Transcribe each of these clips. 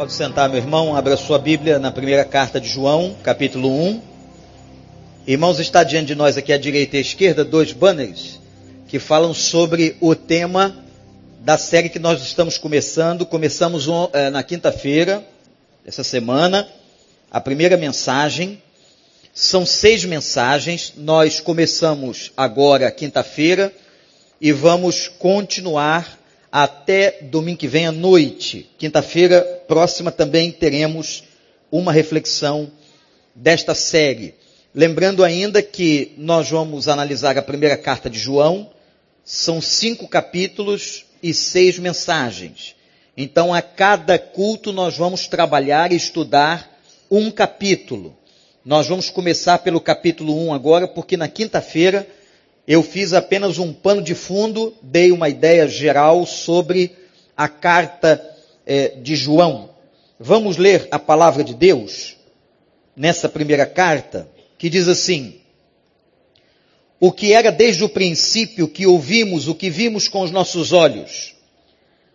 Pode sentar, meu irmão, abra sua Bíblia na primeira carta de João, capítulo 1. Irmãos, está diante de nós aqui à direita e à esquerda dois banners que falam sobre o tema da série que nós estamos começando. Começamos é, na quinta-feira, essa semana, a primeira mensagem. São seis mensagens. Nós começamos agora, quinta-feira, e vamos continuar até domingo que vem à noite. Quinta-feira próxima também teremos uma reflexão desta série. Lembrando ainda que nós vamos analisar a primeira carta de João, são cinco capítulos e seis mensagens. Então, a cada culto nós vamos trabalhar e estudar um capítulo. Nós vamos começar pelo capítulo 1 agora, porque na quinta-feira eu fiz apenas um pano de fundo, dei uma ideia geral sobre a carta é, de João. Vamos ler a palavra de Deus nessa primeira carta, que diz assim: O que era desde o princípio que ouvimos, o que vimos com os nossos olhos,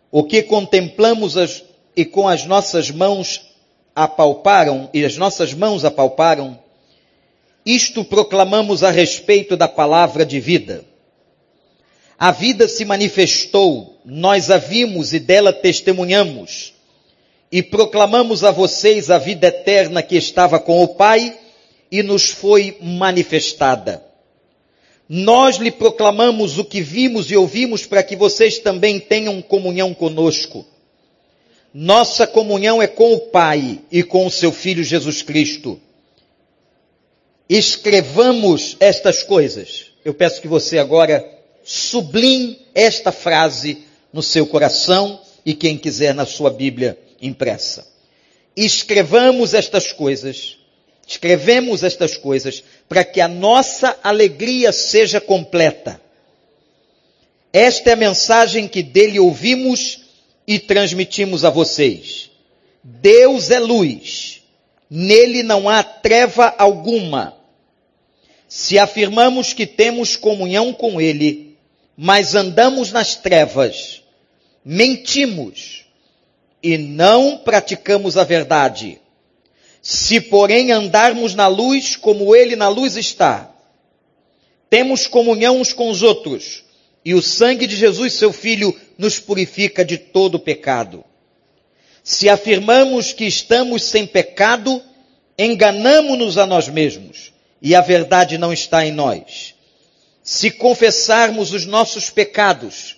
o que contemplamos as, e com as nossas mãos apalparam, e as nossas mãos apalparam, isto proclamamos a respeito da palavra de vida. A vida se manifestou, nós a vimos e dela testemunhamos, e proclamamos a vocês a vida eterna que estava com o Pai e nos foi manifestada. Nós lhe proclamamos o que vimos e ouvimos para que vocês também tenham comunhão conosco. Nossa comunhão é com o Pai e com o seu Filho Jesus Cristo escrevamos estas coisas. Eu peço que você agora sublime esta frase no seu coração e quem quiser na sua Bíblia impressa. Escrevamos estas coisas, escrevemos estas coisas para que a nossa alegria seja completa. Esta é a mensagem que dele ouvimos e transmitimos a vocês. Deus é luz, nele não há treva alguma. Se afirmamos que temos comunhão com Ele, mas andamos nas trevas, mentimos e não praticamos a verdade. Se, porém, andarmos na luz como Ele na luz está, temos comunhão uns com os outros, e o sangue de Jesus, seu Filho, nos purifica de todo pecado. Se afirmamos que estamos sem pecado, enganamos-nos a nós mesmos e a verdade não está em nós. Se confessarmos os nossos pecados,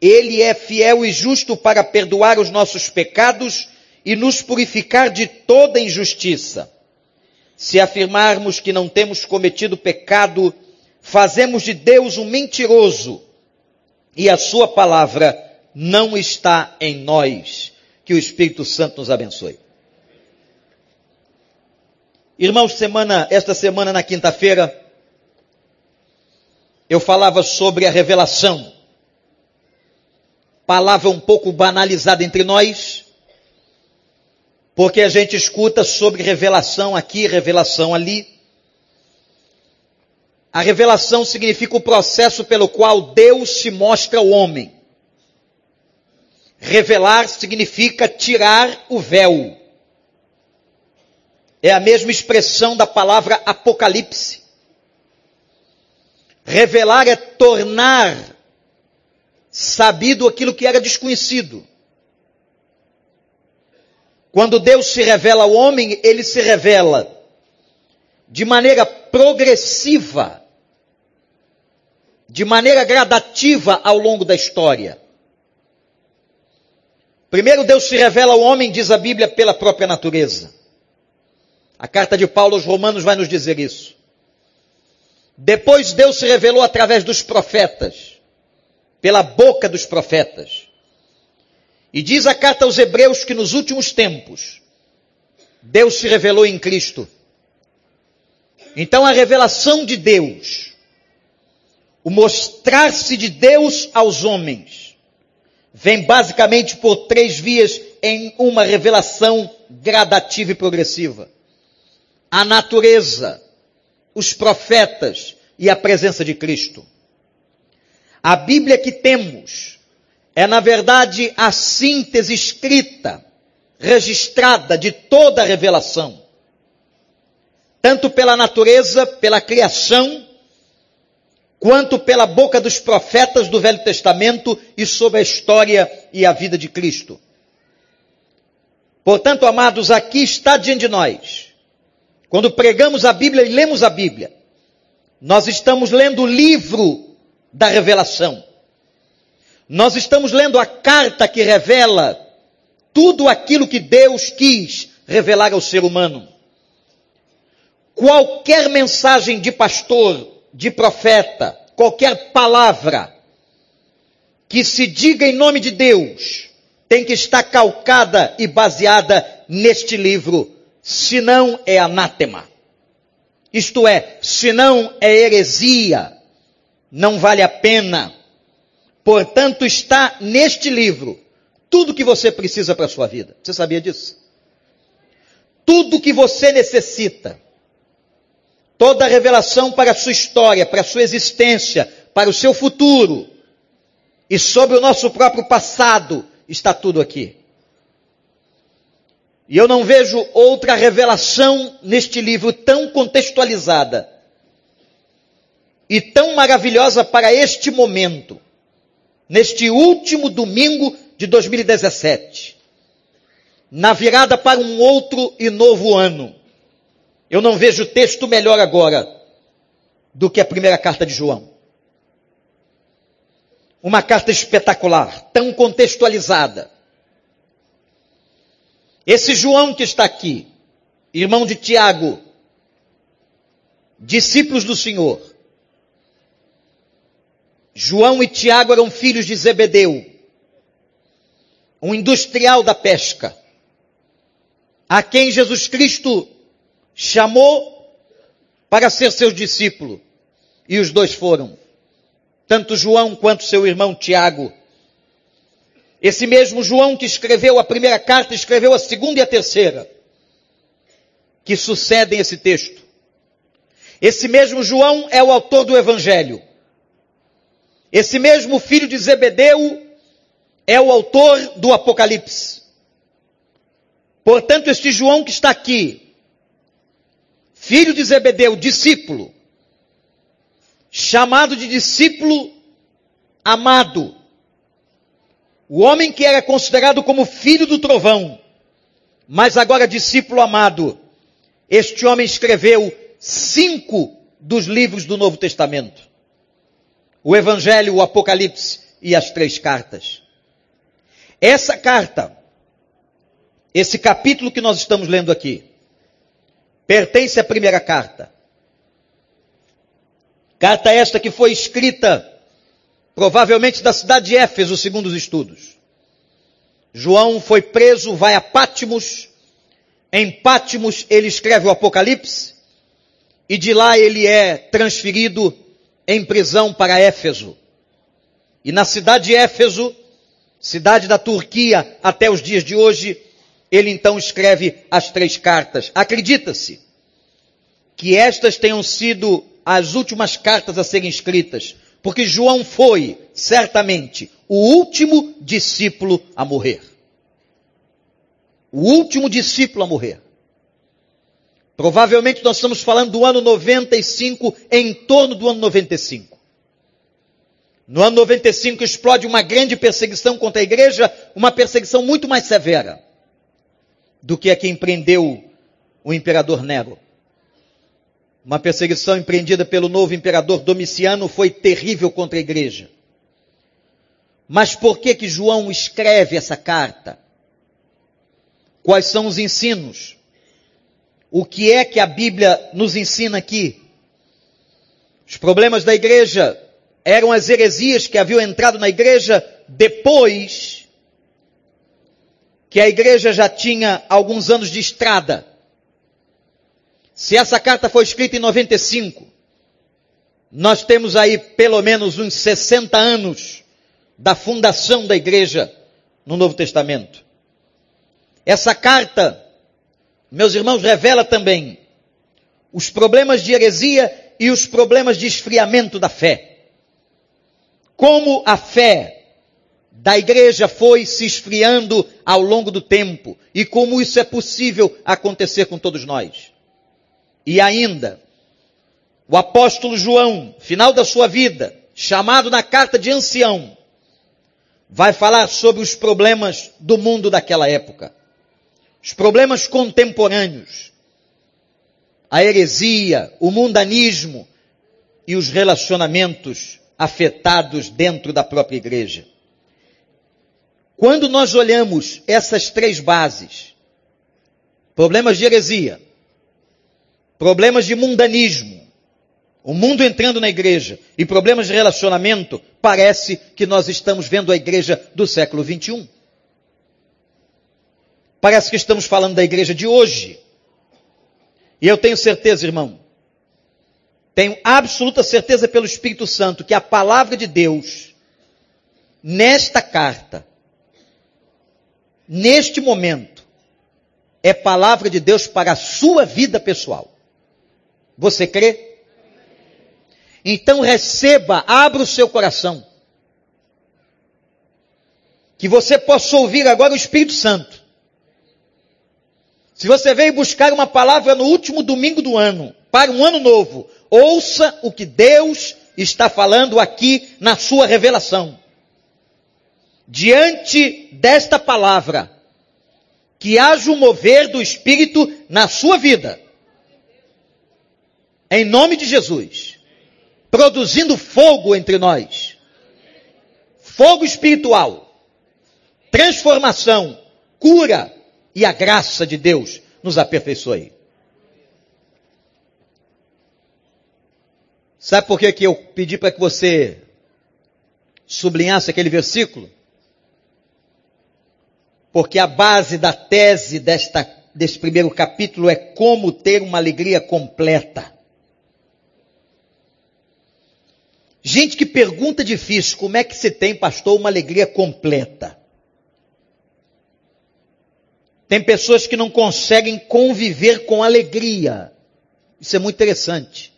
Ele é fiel e justo para perdoar os nossos pecados e nos purificar de toda injustiça. Se afirmarmos que não temos cometido pecado, fazemos de Deus um mentiroso e a Sua palavra não está em nós. Que o Espírito Santo nos abençoe. Irmãos, semana, esta semana na quinta-feira, eu falava sobre a revelação. Palavra um pouco banalizada entre nós, porque a gente escuta sobre revelação aqui, revelação ali. A revelação significa o processo pelo qual Deus se mostra ao homem. Revelar significa tirar o véu é a mesma expressão da palavra apocalipse. Revelar é tornar sabido aquilo que era desconhecido. Quando Deus se revela ao homem, ele se revela de maneira progressiva, de maneira gradativa ao longo da história. Primeiro Deus se revela ao homem, diz a Bíblia, pela própria natureza. A carta de Paulo aos Romanos vai nos dizer isso. Depois Deus se revelou através dos profetas, pela boca dos profetas. E diz a carta aos Hebreus que nos últimos tempos, Deus se revelou em Cristo. Então a revelação de Deus, o mostrar-se de Deus aos homens, vem basicamente por três vias em uma revelação gradativa e progressiva a natureza, os profetas e a presença de Cristo. A Bíblia que temos é, na verdade, a síntese escrita, registrada de toda a revelação, tanto pela natureza, pela criação, quanto pela boca dos profetas do Velho Testamento e sobre a história e a vida de Cristo. Portanto, amados, aqui está diante de nós. Quando pregamos a Bíblia e lemos a Bíblia, nós estamos lendo o livro da revelação. Nós estamos lendo a carta que revela tudo aquilo que Deus quis revelar ao ser humano. Qualquer mensagem de pastor, de profeta, qualquer palavra que se diga em nome de Deus, tem que estar calcada e baseada neste livro, senão é anátema. Isto é, senão é heresia, não vale a pena. Portanto, está neste livro tudo que você precisa para a sua vida. Você sabia disso? Tudo que você necessita toda a revelação para a sua história, para a sua existência, para o seu futuro e sobre o nosso próprio passado, está tudo aqui. E eu não vejo outra revelação neste livro tão contextualizada e tão maravilhosa para este momento, neste último domingo de 2017, na virada para um outro e novo ano. Eu não vejo texto melhor agora do que a primeira carta de João. Uma carta espetacular, tão contextualizada. Esse João que está aqui, irmão de Tiago, discípulos do Senhor. João e Tiago eram filhos de Zebedeu, um industrial da pesca, a quem Jesus Cristo chamou para ser seu discípulo. E os dois foram. Tanto João quanto seu irmão Tiago. Esse mesmo João que escreveu a primeira carta, escreveu a segunda e a terceira, que sucedem esse texto. Esse mesmo João é o autor do Evangelho. Esse mesmo filho de Zebedeu é o autor do Apocalipse. Portanto, este João que está aqui, filho de Zebedeu, discípulo, chamado de discípulo amado, o homem que era considerado como filho do trovão, mas agora discípulo amado, este homem escreveu cinco dos livros do Novo Testamento: o Evangelho, o Apocalipse e as três cartas. Essa carta, esse capítulo que nós estamos lendo aqui, pertence à primeira carta. Carta esta que foi escrita provavelmente da cidade de Éfeso, segundo os estudos. João foi preso, vai a Pátimos. Em Pátimos ele escreve o Apocalipse e de lá ele é transferido em prisão para Éfeso. E na cidade de Éfeso, cidade da Turquia até os dias de hoje, ele então escreve as três cartas. Acredita-se que estas tenham sido as últimas cartas a serem escritas, porque João foi, certamente, o último discípulo a morrer. O último discípulo a morrer. Provavelmente nós estamos falando do ano 95, em torno do ano 95. No ano 95 explode uma grande perseguição contra a igreja, uma perseguição muito mais severa do que a que empreendeu o imperador Nero. Uma perseguição empreendida pelo novo imperador Domiciano foi terrível contra a igreja. Mas por que que João escreve essa carta? Quais são os ensinos? O que é que a Bíblia nos ensina aqui? Os problemas da igreja eram as heresias que haviam entrado na igreja depois que a igreja já tinha alguns anos de estrada. Se essa carta foi escrita em 95, nós temos aí pelo menos uns 60 anos da fundação da igreja no Novo Testamento. Essa carta, meus irmãos, revela também os problemas de heresia e os problemas de esfriamento da fé. Como a fé da igreja foi se esfriando ao longo do tempo e como isso é possível acontecer com todos nós. E ainda, o apóstolo João, final da sua vida, chamado na carta de ancião, vai falar sobre os problemas do mundo daquela época. Os problemas contemporâneos. A heresia, o mundanismo e os relacionamentos afetados dentro da própria igreja. Quando nós olhamos essas três bases, problemas de heresia, problemas de mundanismo, o mundo entrando na igreja e problemas de relacionamento, parece que nós estamos vendo a igreja do século 21. Parece que estamos falando da igreja de hoje. E eu tenho certeza, irmão, tenho absoluta certeza pelo Espírito Santo que a palavra de Deus, nesta carta, neste momento, é palavra de Deus para a sua vida pessoal. Você crê? Então receba, abra o seu coração. Que você possa ouvir agora o Espírito Santo. Se você veio buscar uma palavra no último domingo do ano, para um ano novo, ouça o que Deus está falando aqui na sua revelação diante desta palavra, que haja o mover do Espírito na sua vida. Em nome de Jesus. Produzindo fogo entre nós. Fogo espiritual. Transformação. Cura. E a graça de Deus nos aperfeiçoe. Sabe por que, que eu pedi para que você sublinhasse aquele versículo? Porque a base da tese desta, primeiro capítulo é como ter uma alegria completa. Gente que pergunta difícil, como é que se tem, pastor, uma alegria completa? Tem pessoas que não conseguem conviver com alegria. Isso é muito interessante.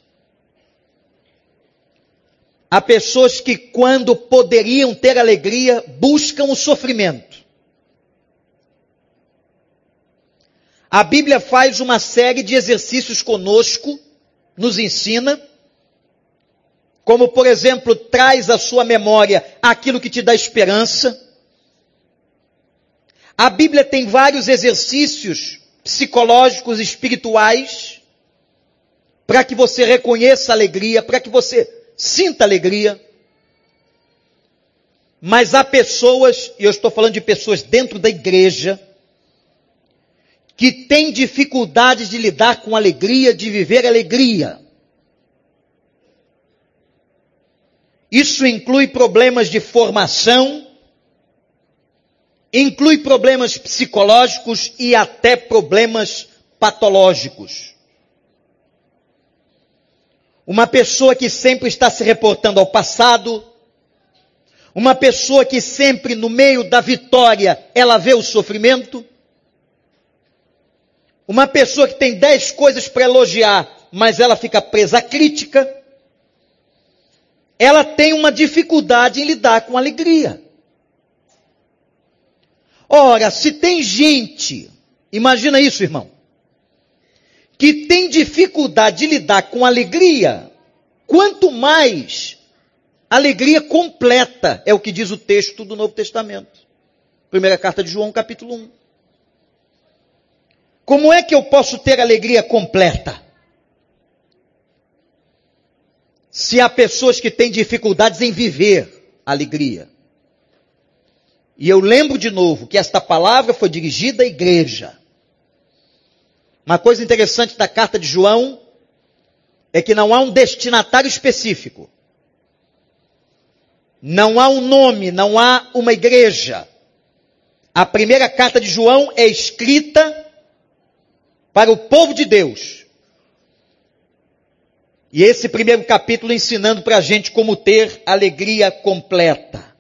Há pessoas que, quando poderiam ter alegria, buscam o sofrimento. A Bíblia faz uma série de exercícios conosco, nos ensina, como por exemplo, traz à sua memória aquilo que te dá esperança. A Bíblia tem vários exercícios psicológicos, espirituais, para que você reconheça a alegria, para que você sinta alegria. Mas há pessoas, e eu estou falando de pessoas dentro da igreja, que tem dificuldades de lidar com alegria, de viver alegria. Isso inclui problemas de formação, inclui problemas psicológicos e até problemas patológicos. Uma pessoa que sempre está se reportando ao passado, uma pessoa que sempre no meio da vitória ela vê o sofrimento, uma pessoa que tem dez coisas para elogiar, mas ela fica presa à crítica, ela tem uma dificuldade em lidar com alegria. Ora, se tem gente, imagina isso, irmão, que tem dificuldade de lidar com alegria, quanto mais alegria completa, é o que diz o texto do Novo Testamento. Primeira carta de João, capítulo 1. Como é que eu posso ter alegria completa? Se há pessoas que têm dificuldades em viver alegria. E eu lembro de novo que esta palavra foi dirigida à igreja. Uma coisa interessante da carta de João é que não há um destinatário específico. Não há um nome, não há uma igreja. A primeira carta de João é escrita para o povo de Deus. E esse primeiro capítulo ensinando para a gente como ter alegria completa.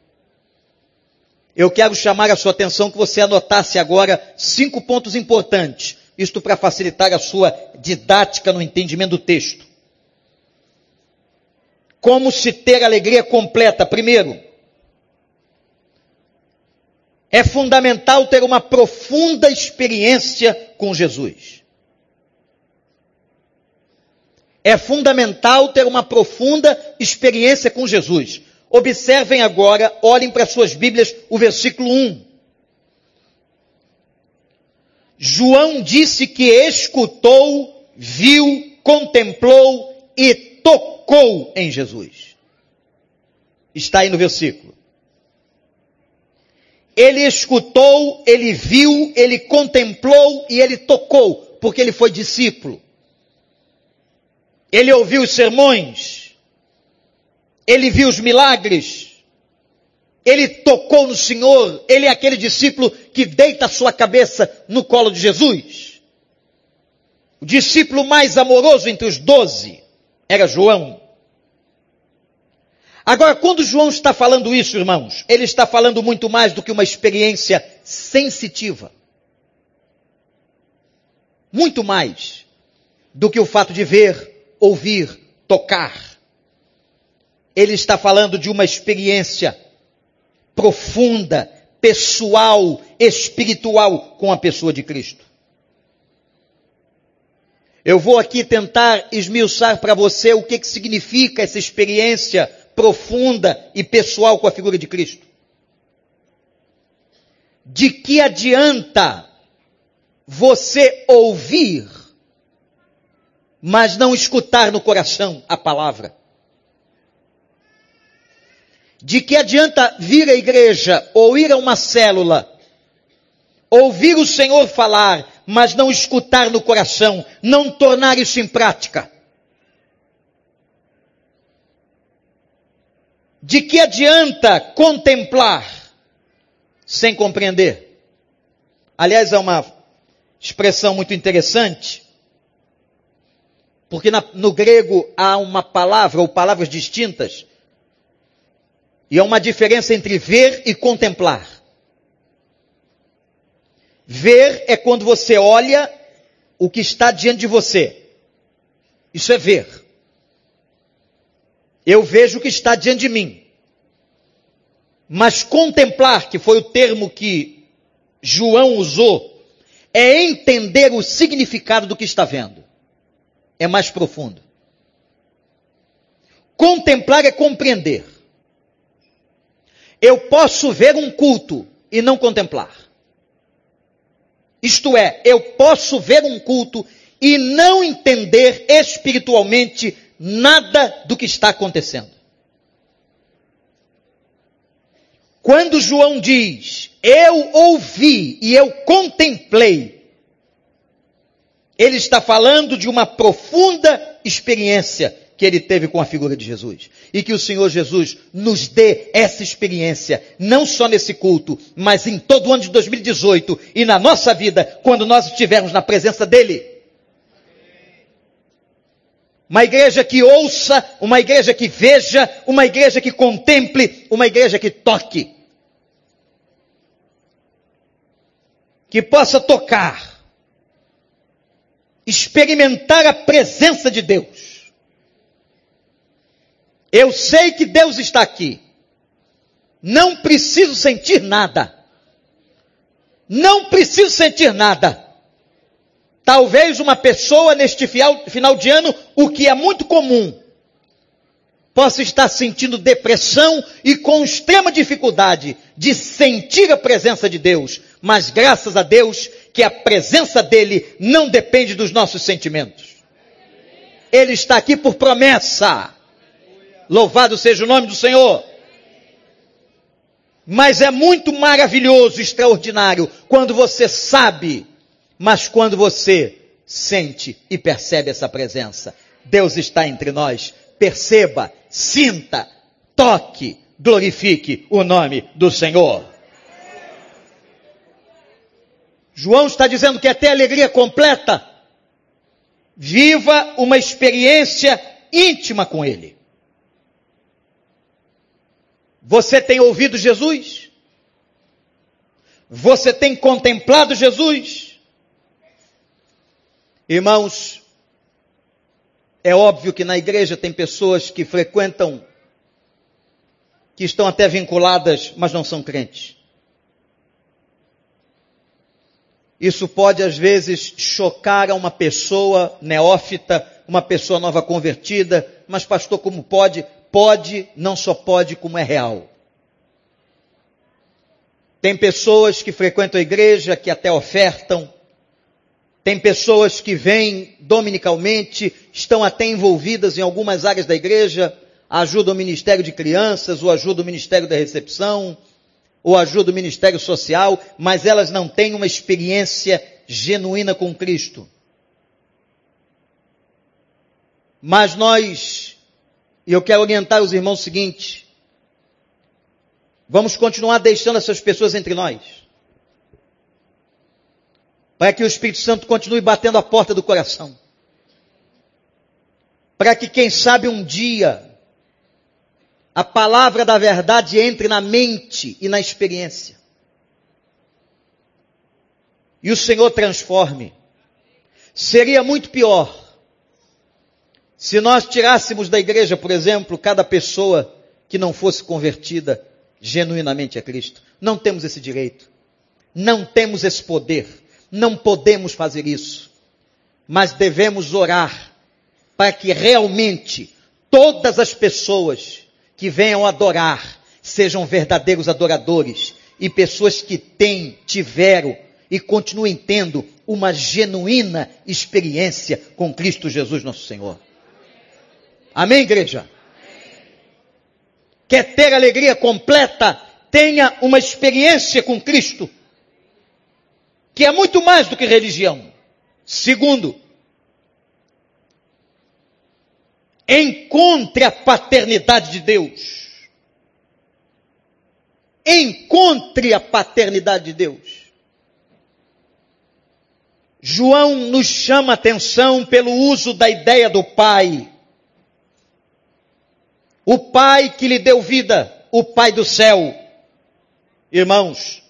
Eu quero chamar a sua atenção que você anotasse agora cinco pontos importantes. Isto para facilitar a sua didática no entendimento do texto. Como se ter alegria completa? Primeiro, É fundamental ter uma profunda experiência com Jesus. É fundamental ter uma profunda experiência com Jesus. Observem agora, olhem para suas Bíblias, o versículo 1. João disse que escutou, viu, contemplou e tocou em Jesus. Está aí no versículo. Ele escutou, ele viu, ele contemplou e ele tocou, porque ele foi discípulo. Ele ouviu os sermões, ele viu os milagres, ele tocou no Senhor, ele é aquele discípulo que deita a sua cabeça no colo de Jesus. O discípulo mais amoroso entre os doze era João. Agora, quando João está falando isso, irmãos, ele está falando muito mais do que uma experiência sensitiva. Muito mais do que o fato de ver, ouvir, tocar. Ele está falando de uma experiência profunda, pessoal, espiritual com a pessoa de Cristo. Eu vou aqui tentar esmiuçar para você o que, que significa essa experiência profunda e pessoal com a figura de Cristo. De que adianta você ouvir, mas não escutar no coração a palavra? De que adianta vir à igreja ou ir a uma célula, ouvir o Senhor falar, mas não escutar no coração, não tornar isso em prática? De que adianta contemplar sem compreender? Aliás, é uma expressão muito interessante, porque na, no grego há uma palavra ou palavras distintas e há uma diferença entre ver e contemplar. Ver é quando você olha o que está diante de você. Isso é ver. Eu vejo o que está diante de mim. Mas contemplar, que foi o termo que João usou, é entender o significado do que está vendo. É mais profundo. Contemplar é compreender. Eu posso ver um culto e não contemplar. Isto é, eu posso ver um culto e não entender espiritualmente nada do que está acontecendo. Quando João diz, eu ouvi e eu contemplei, ele está falando de uma profunda experiência que ele teve com a figura de Jesus. E que o Senhor Jesus nos dê essa experiência, não só nesse culto, mas em todo o ano de 2018 e na nossa vida, quando nós estivermos na presença dEle. Uma igreja que ouça, uma igreja que veja, uma igreja que contemple, uma igreja que toque. Que possa tocar, experimentar a presença de Deus eu sei que Deus está aqui. Não preciso sentir nada. Não preciso sentir nada. Talvez uma pessoa neste final de ano, o que é muito comum, possa estar sentindo depressão e com extrema dificuldade de sentir a presença de Deus. Mas graças a Deus que a presença dele não depende dos nossos sentimentos. Ele está aqui por promessa. Louvado seja o nome do Senhor. Mas é muito maravilhoso, extraordinário, quando você sabe, mas quando você sente e percebe essa presença. Deus está entre nós. Perceba, sinta, toque, glorifique o nome do Senhor. João está dizendo que até alegria completa, viva uma experiência íntima com Ele. Você tem ouvido Jesus? Você tem contemplado Jesus? Irmãos, é óbvio que na igreja tem pessoas que frequentam, que estão até vinculadas, mas não são crentes. Isso pode às vezes chocar a uma pessoa neófita, uma pessoa nova convertida, mas pastor, como pode? Pode, não só pode, como é real. Tem pessoas que frequentam a igreja, que até ofertam. Tem pessoas que vêm dominicalmente, estão até envolvidas em algumas áreas da igreja, ajudam o ministério de crianças, ou ajudam o ministério da recepção, ou ajudam o ministério social, mas elas não têm uma experiência genuína com Cristo. Mas nós, e eu quero orientar os irmãos o seguinte, vamos continuar deixando essas pessoas entre nós. Para que o Espírito Santo continue batendo a porta do coração. Para que, quem sabe, um dia, a palavra da verdade entre na mente e na experiência. E o Senhor transforme. Seria muito pior se nós tirássemos da igreja, por exemplo, cada pessoa que não fosse convertida genuinamente a Cristo. Não temos esse direito. Não temos esse poder. Não podemos fazer isso. Mas devemos orar para que realmente todas as pessoas que venham adorar sejam verdadeiros adoradores e pessoas que têm, tiveram e continuem tendo uma genuína experiência com Cristo Jesus nosso Senhor. Amém, igreja? Quer ter alegria completa? Tenha uma experiência com Cristo, que é muito mais do que religião. Segundo, Encontre a paternidade de Deus. Encontre a paternidade de Deus. João nos chama atenção pelo uso da ideia do Pai. O Pai que lhe deu vida, o Pai do céu. Irmãos,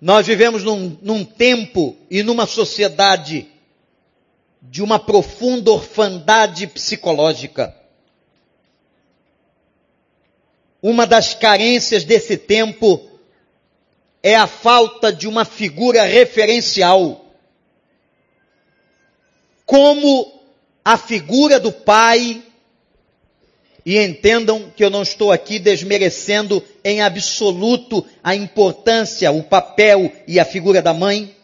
nós vivemos num, num tempo e numa sociedade de uma profunda orfandade psicológica. Uma das carências desse tempo é a falta de uma figura referencial. Como a figura do pai, e entendam que eu não estou aqui desmerecendo em absoluto a importância, o papel e a figura da mãe,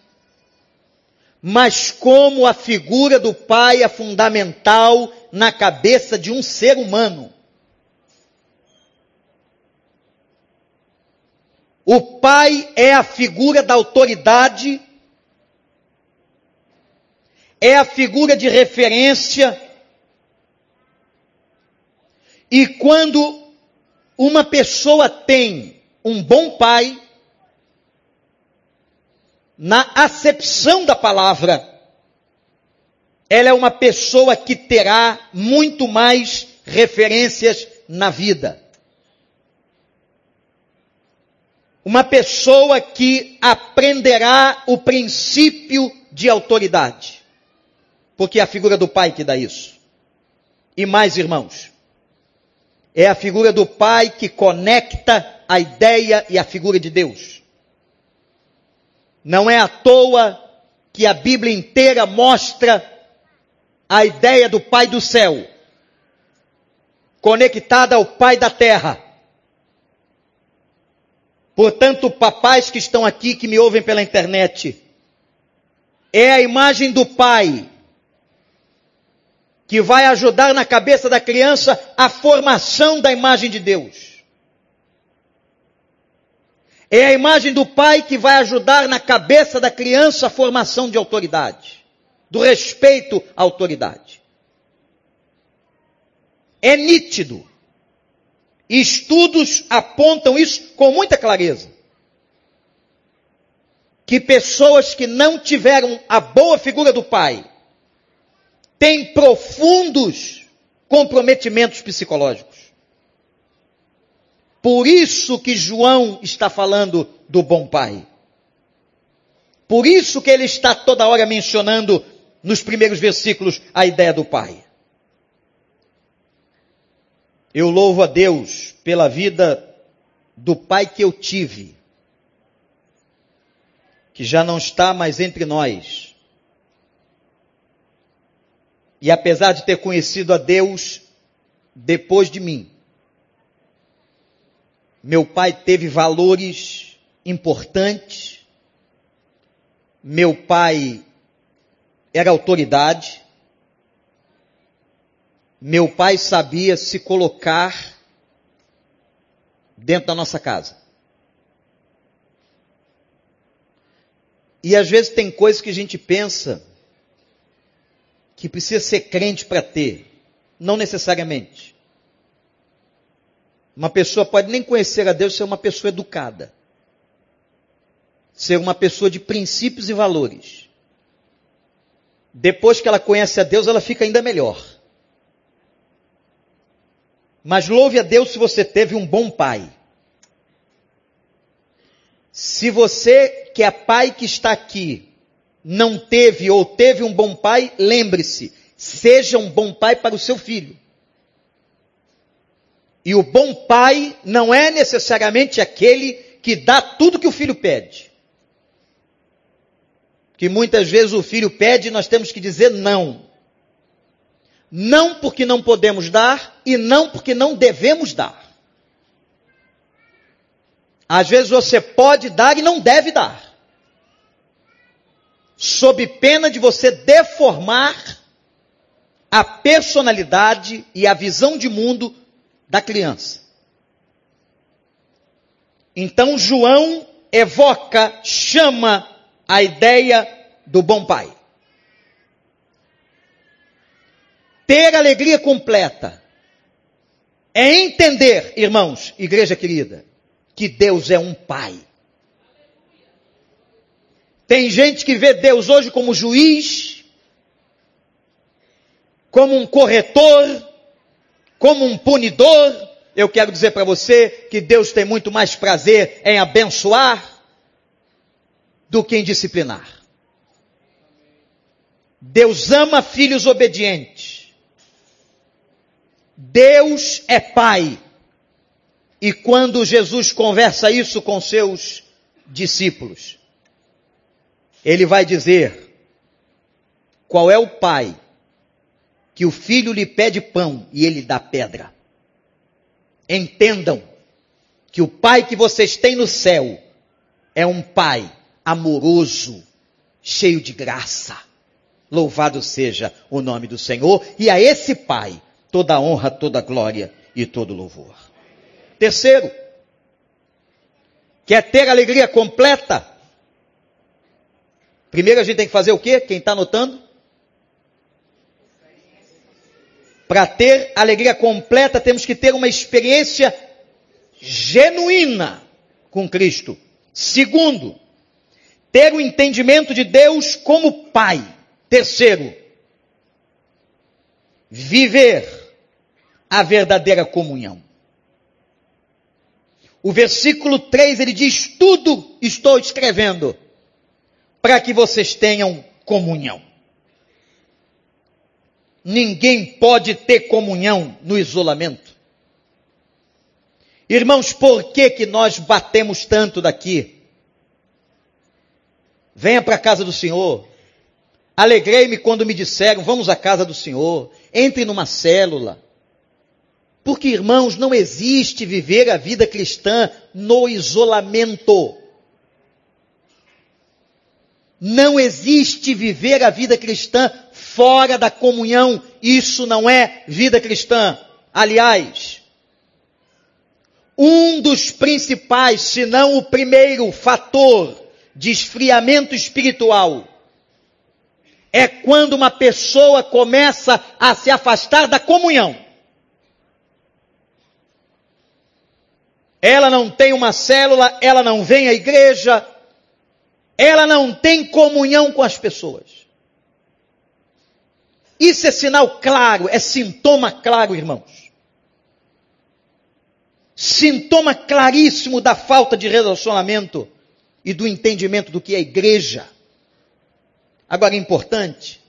mas como a figura do pai é fundamental na cabeça de um ser humano. O pai é a figura da autoridade, é a figura de referência, e quando uma pessoa tem um bom pai, na acepção da palavra, ela é uma pessoa que terá muito mais referências na vida. Uma pessoa que aprenderá o princípio de autoridade. Porque é a figura do pai que dá isso. E mais, irmãos, é a figura do pai que conecta a ideia e a figura de Deus. Não é à toa que a Bíblia inteira mostra a ideia do Pai do céu, conectada ao Pai da terra. Portanto, papais que estão aqui, que me ouvem pela internet, é a imagem do Pai que vai ajudar na cabeça da criança a formação da imagem de Deus. É a imagem do pai que vai ajudar na cabeça da criança a formação de autoridade, do respeito à autoridade. É nítido. Estudos apontam isso com muita clareza. Que pessoas que não tiveram a boa figura do pai têm profundos comprometimentos psicológicos. Por isso que João está falando do bom pai. Por isso que ele está toda hora mencionando nos primeiros versículos a ideia do pai. Eu louvo a Deus pela vida do pai que eu tive. que já não está mais entre nós. E apesar de ter conhecido a Deus depois de mim, meu pai teve valores importantes, meu pai era autoridade, meu pai sabia se colocar dentro da nossa casa. E às vezes tem coisas que a gente pensa que precisa ser crente para ter. Não necessariamente. Uma pessoa pode nem conhecer a Deus ser uma pessoa educada. Ser uma pessoa de princípios e valores. Depois que ela conhece a Deus, ela fica ainda melhor. Mas louve a Deus se você teve um bom pai. Se você, que é pai que está aqui, não teve ou teve um bom pai, lembre-se, seja um bom pai para o seu filho. E o bom pai não é necessariamente aquele que dá tudo que o filho pede. Que muitas vezes o filho pede e nós temos que dizer não. Não porque não podemos dar e não porque não devemos dar. Às vezes você pode dar e não deve dar. Sob pena de você deformar a personalidade e a visão de mundo da criança. Então João evoca, chama a ideia do bom pai. Ter alegria completa é entender, irmãos, igreja querida, que Deus é um pai. Tem gente que vê Deus hoje como juiz, como um corretor, como um punidor. Eu quero dizer para você que Deus tem muito mais prazer em abençoar do que em disciplinar. Deus ama filhos obedientes. Deus é pai. E quando Jesus conversa isso com seus discípulos, ele vai dizer qual é o pai que o filho lhe pede pão e ele dá pedra. Entendam que o pai que vocês têm no céu é um pai amoroso, cheio de graça. Louvado seja o nome do Senhor e a esse pai toda honra, toda glória e todo louvor. Terceiro, quer ter alegria completa? Primeiro a gente tem que fazer o quê? Quem está anotando? Para ter alegria completa, temos que ter uma experiência genuína com Cristo. Segundo, ter o entendimento de Deus como Pai. Terceiro, viver a verdadeira comunhão. O versículo 3 ele diz: Tudo estou escrevendo para que vocês tenham comunhão. Ninguém pode ter comunhão no isolamento. Irmãos, por que que nós batemos tanto daqui? Venha para a casa do Senhor. Alegrei-me quando me disseram, vamos à casa do Senhor. Entre numa célula. Porque, irmãos, não existe viver a vida cristã no isolamento. Não existe viver a vida cristã fora da comunhão. Isso não é vida cristã. Aliás, um dos principais, se não o primeiro fator de esfriamento espiritual é quando uma pessoa começa a se afastar da comunhão. ela não tem uma célula, ela não vem à igreja, ela não tem comunhão com as pessoas. Isso é sinal claro, é sintoma claro, irmãos. Sintoma claríssimo da falta de relacionamento e do entendimento do que é igreja. Agora é importante,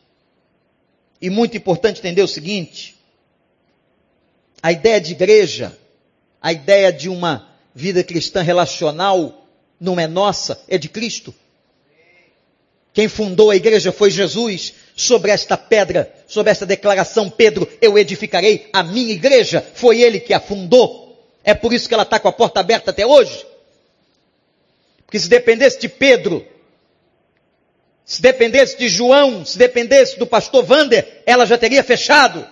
e muito importante entender o seguinte: a ideia de igreja a ideia de uma vida cristã relacional não é nossa, é de Cristo. Quem fundou a igreja foi Jesus. Sobre esta pedra, sobre esta declaração, Pedro, eu edificarei a minha igreja. Foi ele que a fundou. É por isso que ela está com a porta aberta até hoje. Porque se dependesse de Pedro, se dependesse de João, se dependesse do pastor Vander, ela já teria fechado.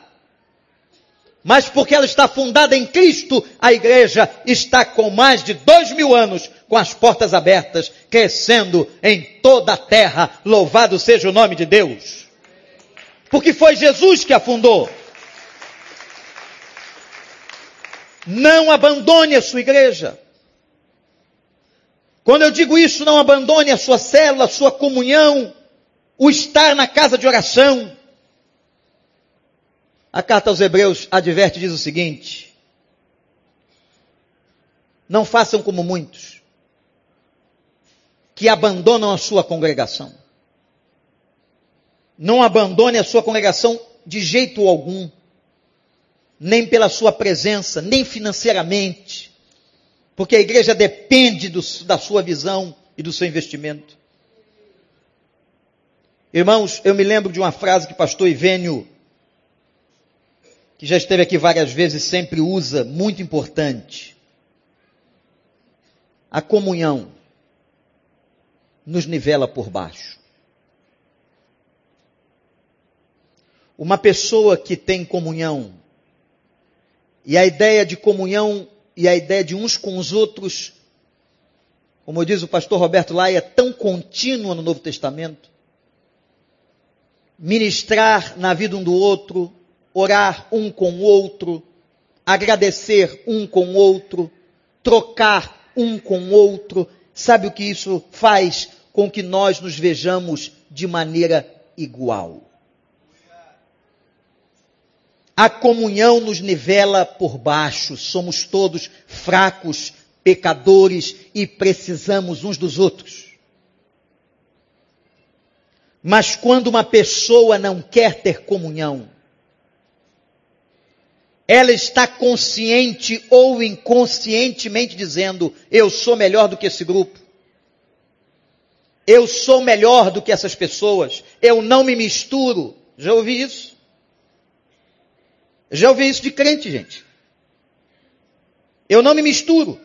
Mas porque ela está fundada em Cristo, a igreja está com mais de dois mil anos, com as portas abertas, crescendo em toda a terra. Louvado seja o nome de Deus. Porque foi Jesus que a fundou. Não abandone a sua igreja. Quando eu digo isso, não abandone a sua célula, a sua comunhão, o estar na casa de oração. A carta aos Hebreus adverte diz o seguinte: Não façam como muitos, que abandonam a sua congregação. Não abandone a sua congregação de jeito algum, nem pela sua presença, nem financeiramente porque a igreja depende do, da sua visão e do seu investimento. Irmãos, eu me lembro de uma frase que pastor Ivênio, que já esteve aqui várias vezes, sempre usa, muito importante. A comunhão nos nivela por baixo. Uma pessoa que tem comunhão, e a ideia de comunhão e a ideia de uns com os outros, como diz o pastor Roberto Lai, é tão contínua no Novo Testamento. Ministrar na vida um do outro, orar um com o outro, agradecer um com o outro, trocar um com o outro. Sabe o que isso faz com que nós nos vejamos de maneira igual? A comunhão nos nivela por baixo, somos todos fracos, pecadores e precisamos uns dos outros. Mas quando uma pessoa não quer ter comunhão, ela está consciente ou inconscientemente dizendo: eu sou melhor do que esse grupo. Eu sou melhor do que essas pessoas. Eu não me misturo. Já ouvi isso? Já ouvi isso de crente, gente. Eu não me misturo.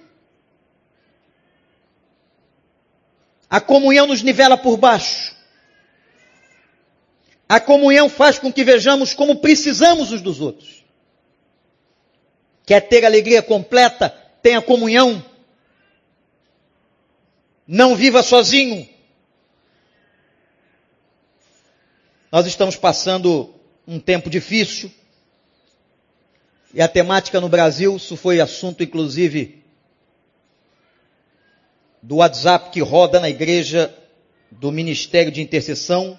A comunhão nos nivela por baixo. A comunhão faz com que vejamos como precisamos uns dos outros. Quer ter alegria completa? Tenha comunhão. Não viva sozinho. Nós estamos passando um tempo difícil. E a temática no Brasil, isso foi assunto inclusive do WhatsApp que roda na igreja do Ministério de Intercessão,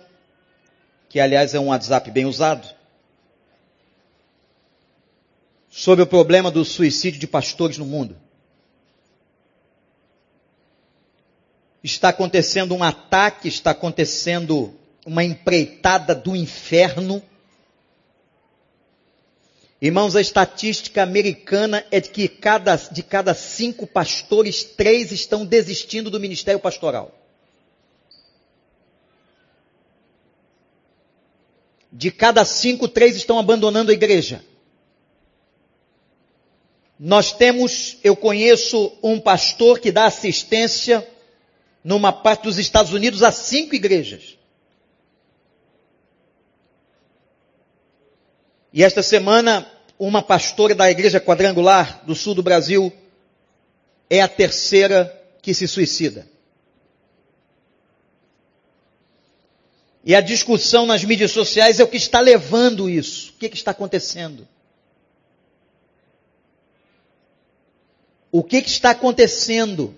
que aliás é um WhatsApp bem usado, sobre o problema do suicídio de pastores no mundo. Está acontecendo um ataque, está acontecendo uma empreitada do inferno Irmãos, a estatística americana é de que cada, de cada cinco pastores, três estão desistindo do ministério pastoral. De cada cinco, três estão abandonando a igreja. Nós temos, eu conheço um pastor que dá assistência numa parte dos Estados Unidos a cinco igrejas. E esta semana, uma pastora da igreja quadrangular do sul do Brasil é a terceira que se suicida. E a discussão nas mídias sociais é o que está levando isso. O que, que está acontecendo? O que, que está acontecendo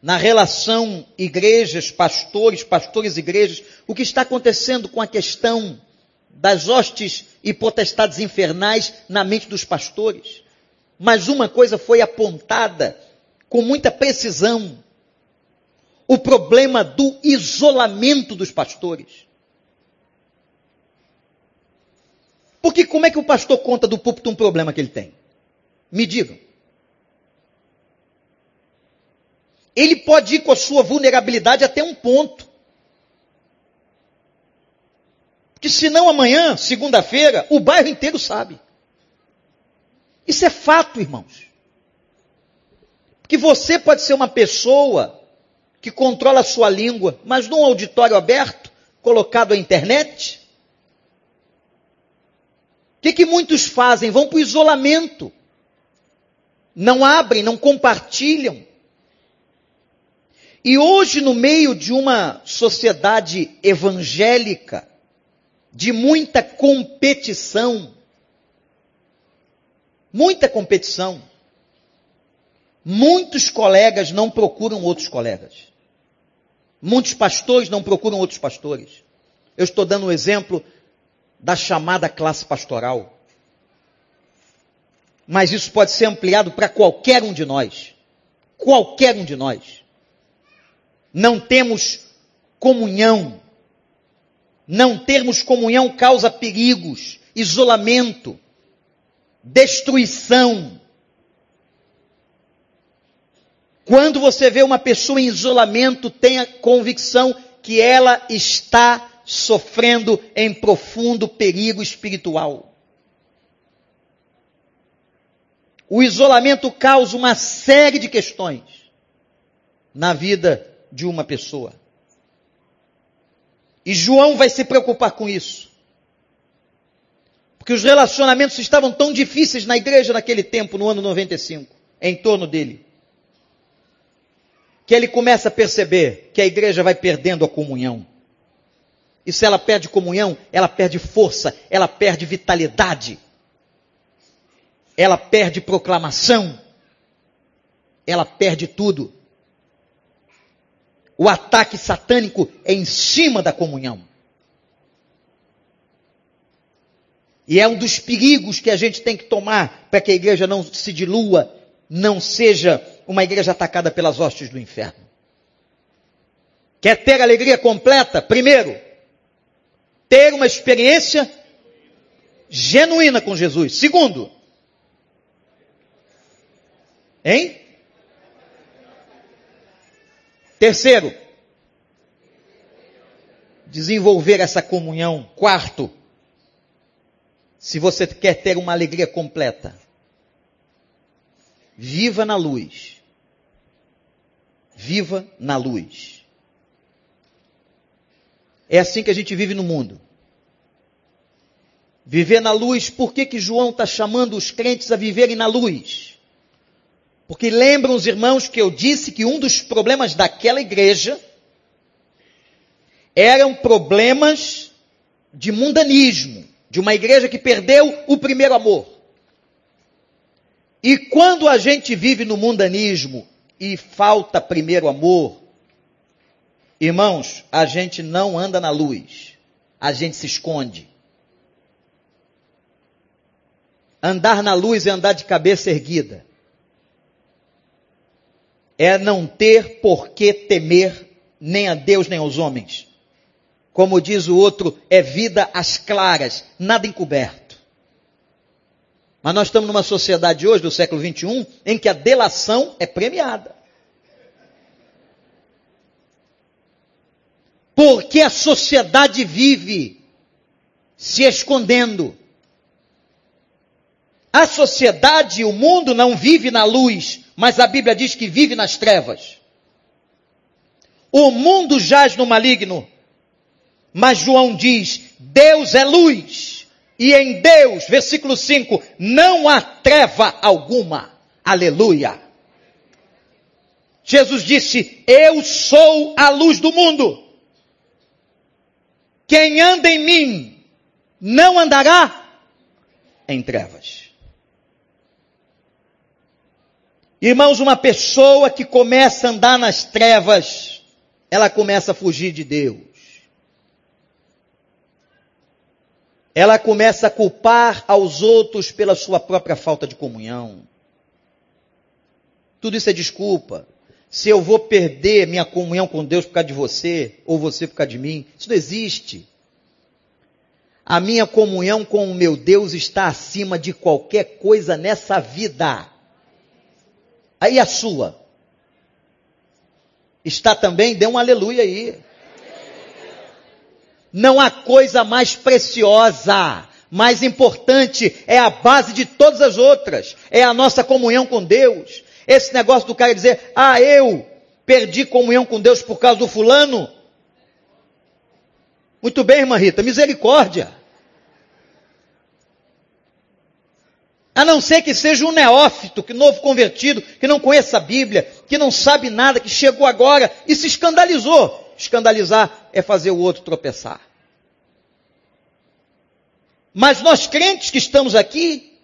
na relação igrejas, pastores, pastores, igrejas? O que está acontecendo com a questão das hostes e potestades infernais na mente dos pastores. Mas uma coisa foi apontada com muita precisão: o problema do isolamento dos pastores. Porque como é que o pastor conta do púlpito um problema que ele tem? Me digam. Ele pode ir com a sua vulnerabilidade até um ponto. Que senão amanhã, segunda-feira, o bairro inteiro sabe. Isso é fato, irmãos. Que você pode ser uma pessoa que controla a sua língua, mas num auditório aberto, colocado à internet, o que, que muitos fazem? Vão para o isolamento. Não abrem, não compartilham. E hoje, no meio de uma sociedade evangélica, de muita competição, muita competição, muitos colegas não procuram outros colegas. Muitos pastores não procuram outros pastores. Eu estou dando um exemplo da chamada classe pastoral. Mas isso pode ser ampliado para qualquer um de nós. Qualquer um de nós. Não temos comunhão. Não termos comunhão causa perigos, isolamento, destruição. Quando você vê uma pessoa em isolamento, tenha convicção que ela está sofrendo em profundo perigo espiritual. O isolamento causa uma série de questões na vida de uma pessoa. E João vai se preocupar com isso. Porque os relacionamentos estavam tão difíceis na igreja naquele tempo, no ano 95, em torno dele que ele começa a perceber que a igreja vai perdendo a comunhão. E se ela perde comunhão, ela perde força, ela perde vitalidade, ela perde proclamação, ela perde tudo. O ataque satânico é em cima da comunhão. E é um dos perigos que a gente tem que tomar para que a igreja não se dilua, não seja uma igreja atacada pelas hostes do inferno. Quer ter alegria completa? Primeiro, ter uma experiência genuína com Jesus. Segundo, hein? Terceiro, desenvolver essa comunhão. Quarto, se você quer ter uma alegria completa, viva na luz viva na luz. É assim que a gente vive no mundo. Viver na luz, por que, que João está chamando os crentes a viverem na luz? Porque lembram os irmãos que eu disse que um dos problemas daquela igreja eram problemas de mundanismo, de uma igreja que perdeu o primeiro amor. E quando a gente vive no mundanismo e falta primeiro amor, irmãos, a gente não anda na luz, a gente se esconde. Andar na luz é andar de cabeça erguida. É não ter por que temer nem a Deus nem aos homens. Como diz o outro, é vida às claras, nada encoberto. Mas nós estamos numa sociedade hoje, do século 21, em que a delação é premiada. Porque a sociedade vive se escondendo. A sociedade, o mundo não vive na luz, mas a Bíblia diz que vive nas trevas. O mundo jaz no maligno, mas João diz: Deus é luz e em Deus, versículo 5, não há treva alguma. Aleluia. Jesus disse: Eu sou a luz do mundo. Quem anda em mim não andará em trevas. Irmãos, uma pessoa que começa a andar nas trevas, ela começa a fugir de Deus. ela começa a culpar aos outros pela sua própria falta de comunhão. Tudo isso é desculpa. Se eu vou perder minha comunhão com Deus por causa de você, ou você por causa de mim, isso não existe. A minha comunhão com o meu Deus está acima de qualquer coisa nessa vida. Aí a sua. Está também, dê um aleluia aí. Não há coisa mais preciosa, mais importante, é a base de todas as outras, é a nossa comunhão com Deus. Esse negócio do cara dizer, ah, eu perdi comunhão com Deus por causa do fulano. Muito bem, irmã Rita, misericórdia. A não ser que seja um neófito, que novo convertido, que não conheça a Bíblia, que não sabe nada, que chegou agora e se escandalizou. Escandalizar é fazer o outro tropeçar. Mas nós crentes que estamos aqui,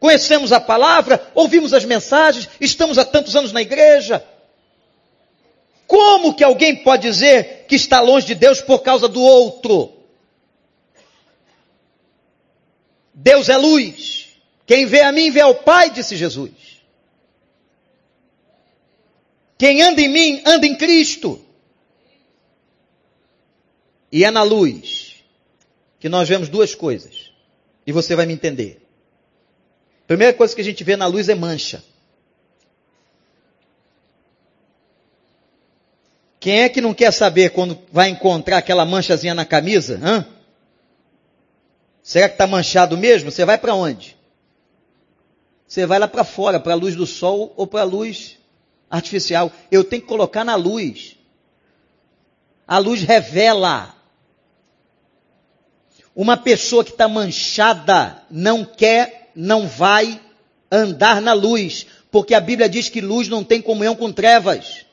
conhecemos a palavra, ouvimos as mensagens, estamos há tantos anos na igreja. Como que alguém pode dizer que está longe de Deus por causa do outro? Deus é luz. Quem vê a mim vê ao Pai, disse Jesus. Quem anda em mim, anda em Cristo. E é na luz que nós vemos duas coisas. E você vai me entender. Primeira coisa que a gente vê na luz é mancha. Quem é que não quer saber quando vai encontrar aquela manchazinha na camisa? Hã? Será que está manchado mesmo? Você vai para onde? Você vai lá para fora, para a luz do sol ou para a luz artificial. Eu tenho que colocar na luz. A luz revela. Uma pessoa que está manchada não quer, não vai andar na luz, porque a Bíblia diz que luz não tem comunhão com trevas.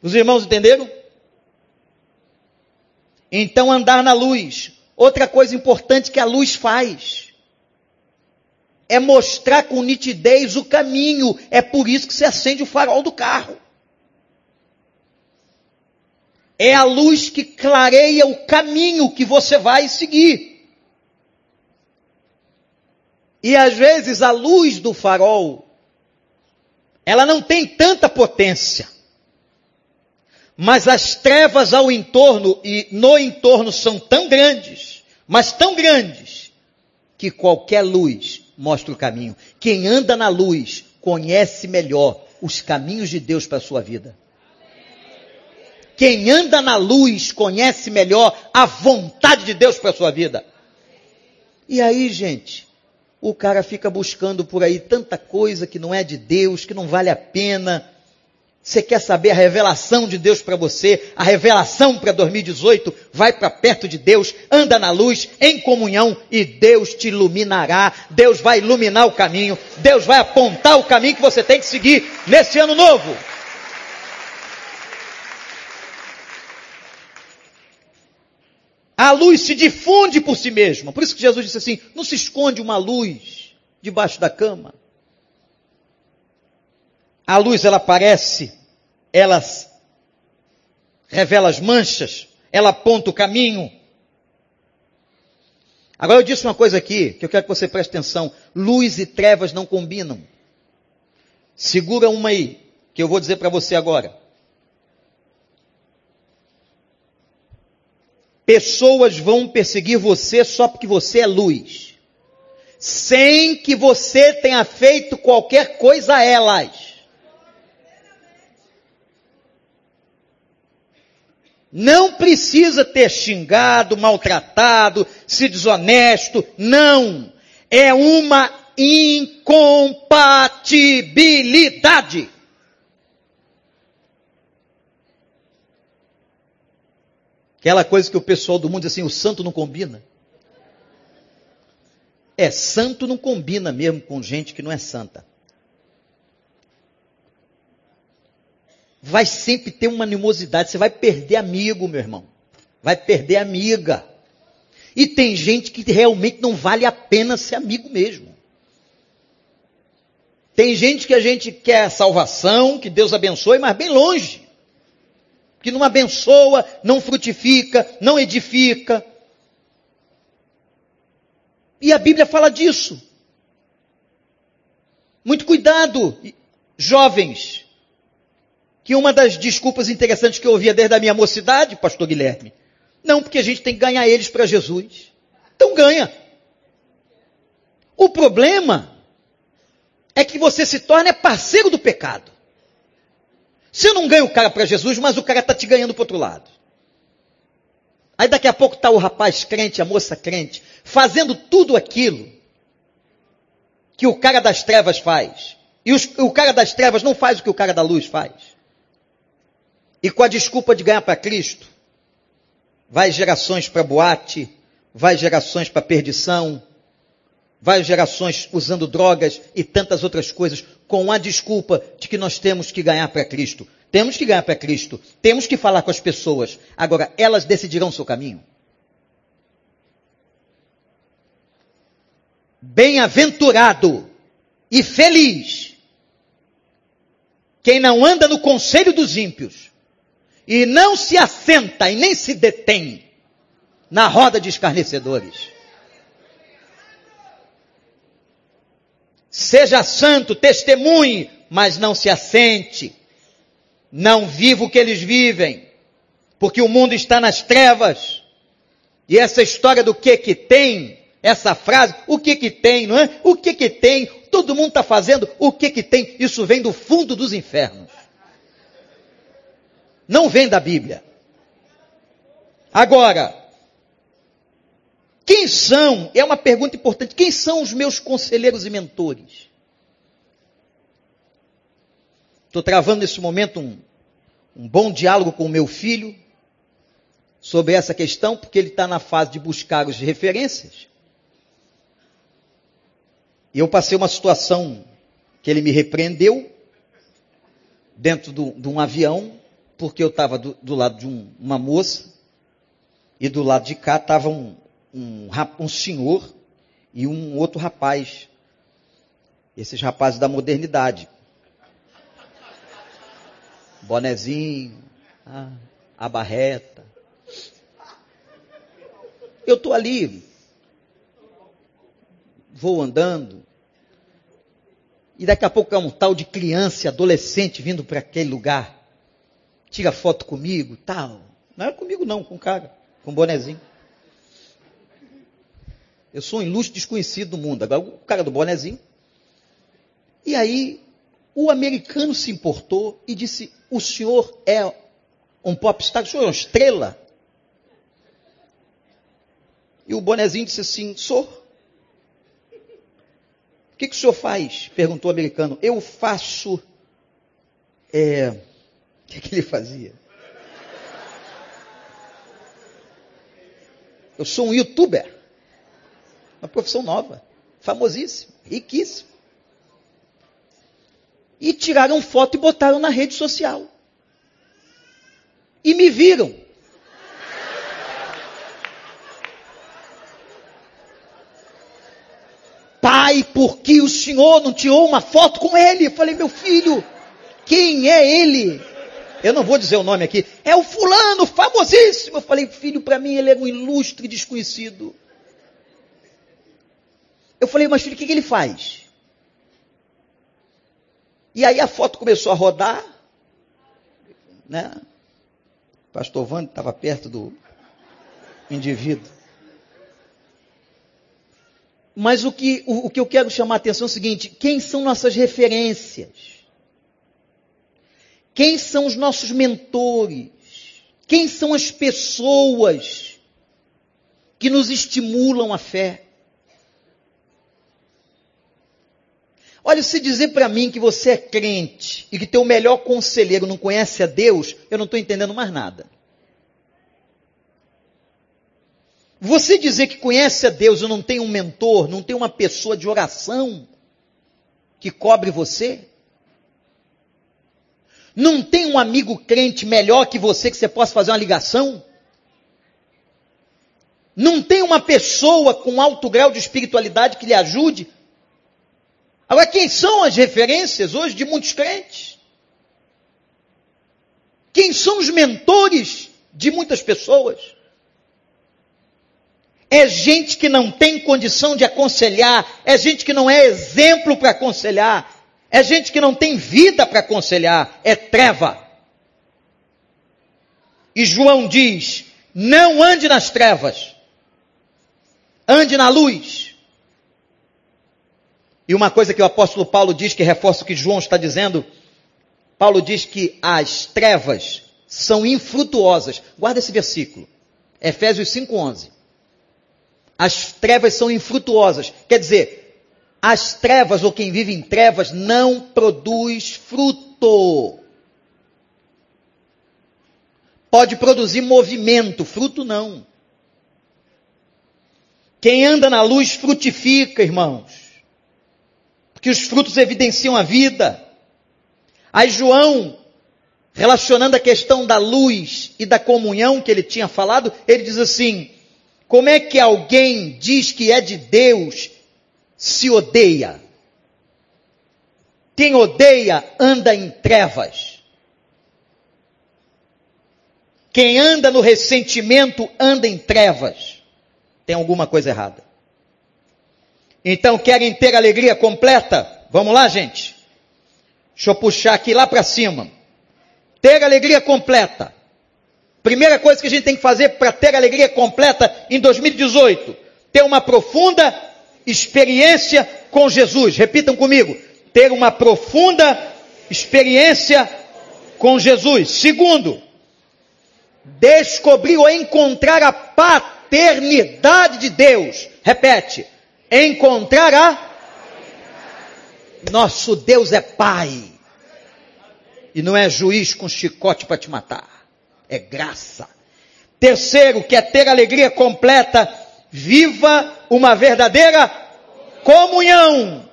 Os irmãos entenderam? Então andar na luz. Outra coisa importante que a luz faz é mostrar com nitidez o caminho. É por isso que se acende o farol do carro. É a luz que clareia o caminho que você vai seguir. E às vezes a luz do farol, ela não tem tanta potência. Mas as trevas ao entorno e no entorno são tão grandes, mas tão grandes, que qualquer luz mostra o caminho. Quem anda na luz conhece melhor os caminhos de Deus para a sua vida. Quem anda na luz conhece melhor a vontade de Deus para a sua vida. E aí, gente, o cara fica buscando por aí tanta coisa que não é de Deus, que não vale a pena. Você quer saber a revelação de Deus para você, a revelação para 2018? Vai para perto de Deus, anda na luz, em comunhão, e Deus te iluminará. Deus vai iluminar o caminho, Deus vai apontar o caminho que você tem que seguir nesse ano novo. A luz se difunde por si mesma. Por isso que Jesus disse assim: não se esconde uma luz debaixo da cama. A luz ela aparece, ela revela as manchas, ela aponta o caminho. Agora eu disse uma coisa aqui que eu quero que você preste atenção: luz e trevas não combinam. Segura uma aí, que eu vou dizer para você agora. Pessoas vão perseguir você só porque você é luz, sem que você tenha feito qualquer coisa a elas. Não precisa ter xingado, maltratado, se desonesto, não. É uma incompatibilidade. Aquela coisa que o pessoal do mundo diz assim, o santo não combina. É, santo não combina mesmo com gente que não é santa. Vai sempre ter uma animosidade, você vai perder amigo, meu irmão. Vai perder amiga. E tem gente que realmente não vale a pena ser amigo mesmo. Tem gente que a gente quer salvação, que Deus abençoe, mas bem longe que não abençoa, não frutifica, não edifica. E a Bíblia fala disso. Muito cuidado, jovens. Que uma das desculpas interessantes que eu ouvia desde a minha mocidade, pastor Guilherme, não, porque a gente tem que ganhar eles para Jesus. Então ganha. O problema é que você se torna parceiro do pecado. Você não ganha o cara para Jesus, mas o cara está te ganhando para outro lado. Aí daqui a pouco está o rapaz crente, a moça crente, fazendo tudo aquilo que o cara das trevas faz. E os, o cara das trevas não faz o que o cara da luz faz. E com a desculpa de ganhar para Cristo, vai gerações para boate, vai gerações para perdição, vai gerações usando drogas e tantas outras coisas, com a desculpa de que nós temos que ganhar para Cristo. Temos que ganhar para Cristo, temos que falar com as pessoas. Agora, elas decidirão o seu caminho. Bem-aventurado e feliz quem não anda no conselho dos ímpios e não se assenta e nem se detém na roda de escarnecedores. Seja santo, testemunhe, mas não se assente. Não viva o que eles vivem, porque o mundo está nas trevas. E essa história do que que tem, essa frase, o que que tem, não é? O que que tem? Todo mundo está fazendo o que que tem. Isso vem do fundo dos infernos. Não vem da Bíblia. Agora, quem são, é uma pergunta importante, quem são os meus conselheiros e mentores? Estou travando nesse momento um, um bom diálogo com o meu filho sobre essa questão, porque ele está na fase de buscar as referências. E eu passei uma situação que ele me repreendeu dentro do, de um avião, porque eu estava do, do, lado de um, uma moça e do lado de cá estava um, um, um senhor e um outro rapaz. Esses rapazes da modernidade. Bonezinho, ah, a barreta. Eu estou ali, vou andando, e daqui a pouco é um tal de criança, adolescente vindo para aquele lugar. Tira foto comigo, tal. Não é comigo não, com o cara, com o bonezinho. Eu sou um ilustre desconhecido do mundo. Agora, o cara do bonezinho. E aí, o americano se importou e disse: O senhor é um popstar, o senhor é uma estrela? E o bonezinho disse assim: Sou. O que, que o senhor faz? perguntou o americano. Eu faço. É... O que, que ele fazia? Eu sou um youtuber. Uma profissão nova, famosíssima, riquíssima. E tiraram foto e botaram na rede social. E me viram. Pai, por que o senhor não tirou uma foto com ele? Eu falei, meu filho, quem é ele? Eu não vou dizer o nome aqui. É o fulano, famosíssimo. Eu falei, filho, para mim ele era um ilustre desconhecido. Eu falei, mas filho, o que, que ele faz? E aí a foto começou a rodar, né? O pastor Vando estava perto do indivíduo. Mas o que, o, o que eu quero chamar a atenção é o seguinte: quem são nossas referências? Quem são os nossos mentores? Quem são as pessoas que nos estimulam a fé? Olha, se dizer para mim que você é crente e que teu melhor conselheiro não conhece a Deus, eu não estou entendendo mais nada. Você dizer que conhece a Deus e não tem um mentor, não tem uma pessoa de oração que cobre você? Não tem um amigo crente melhor que você que você possa fazer uma ligação? Não tem uma pessoa com alto grau de espiritualidade que lhe ajude Agora, quem são as referências hoje de muitos crentes? Quem são os mentores de muitas pessoas? É gente que não tem condição de aconselhar, é gente que não é exemplo para aconselhar, é gente que não tem vida para aconselhar, é treva. E João diz: não ande nas trevas, ande na luz. E uma coisa que o apóstolo Paulo diz, que reforça o que João está dizendo, Paulo diz que as trevas são infrutuosas. Guarda esse versículo. Efésios 5:11. As trevas são infrutuosas. Quer dizer, as trevas ou quem vive em trevas não produz fruto. Pode produzir movimento, fruto não. Quem anda na luz frutifica, irmãos. Porque os frutos evidenciam a vida. Aí João, relacionando a questão da luz e da comunhão que ele tinha falado, ele diz assim: como é que alguém diz que é de Deus se odeia? Quem odeia anda em trevas. Quem anda no ressentimento anda em trevas. Tem alguma coisa errada. Então, querem ter alegria completa? Vamos lá, gente? Deixa eu puxar aqui lá para cima. Ter alegria completa. Primeira coisa que a gente tem que fazer para ter alegria completa em 2018: ter uma profunda experiência com Jesus. Repitam comigo: ter uma profunda experiência com Jesus. Segundo, descobrir ou encontrar a paternidade de Deus. Repete: encontrar a nosso Deus é Pai. E não é juiz com chicote para te matar. É graça. Terceiro, quer ter alegria completa, viva uma verdadeira comunhão.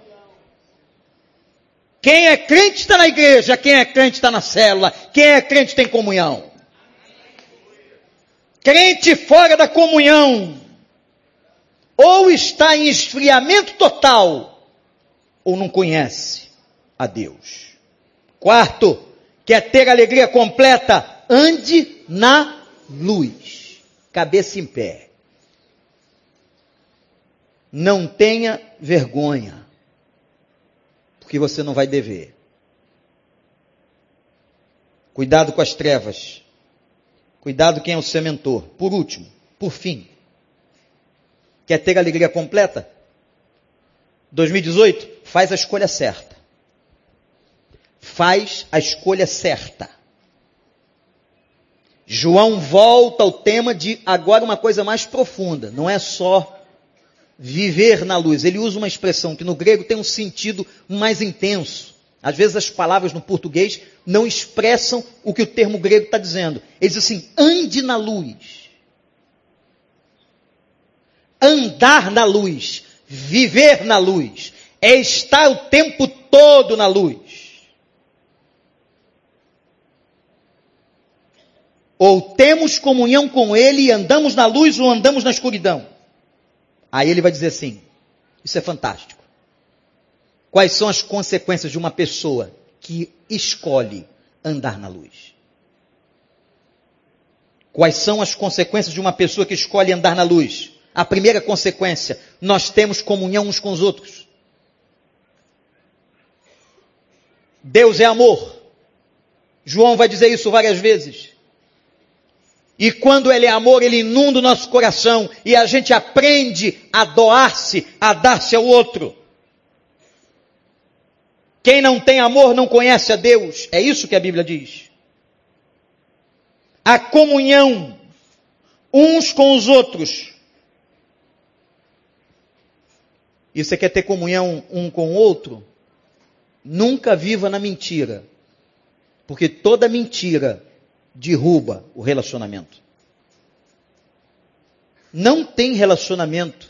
Quem é crente está na igreja, quem é crente está na célula, quem é crente tem comunhão. Crente fora da comunhão, ou está em esfriamento total, ou não conhece a Deus. Quarto, quer ter alegria completa, ande na luz, cabeça em pé. Não tenha vergonha, porque você não vai dever. Cuidado com as trevas. Cuidado quem é o seu mentor. Por último, por fim, quer ter alegria completa? 2018, faz a escolha certa. Faz a escolha certa. João volta ao tema de agora uma coisa mais profunda, não é só viver na luz. Ele usa uma expressão que no grego tem um sentido mais intenso. Às vezes as palavras no português não expressam o que o termo grego está dizendo. Ele diz assim: ande na luz. Andar na luz viver na luz, é estar o tempo todo na luz. Ou temos comunhão com Ele e andamos na luz ou andamos na escuridão. Aí ele vai dizer assim: Isso é fantástico. Quais são as consequências de uma pessoa que escolhe andar na luz? Quais são as consequências de uma pessoa que escolhe andar na luz? A primeira consequência, nós temos comunhão uns com os outros. Deus é amor. João vai dizer isso várias vezes. E quando Ele é amor, Ele inunda o nosso coração e a gente aprende a doar-se, a dar-se ao outro. Quem não tem amor não conhece a Deus. É isso que a Bíblia diz. A comunhão uns com os outros e você quer ter comunhão um com o outro, nunca viva na mentira. Porque toda mentira derruba o relacionamento. Não tem relacionamento,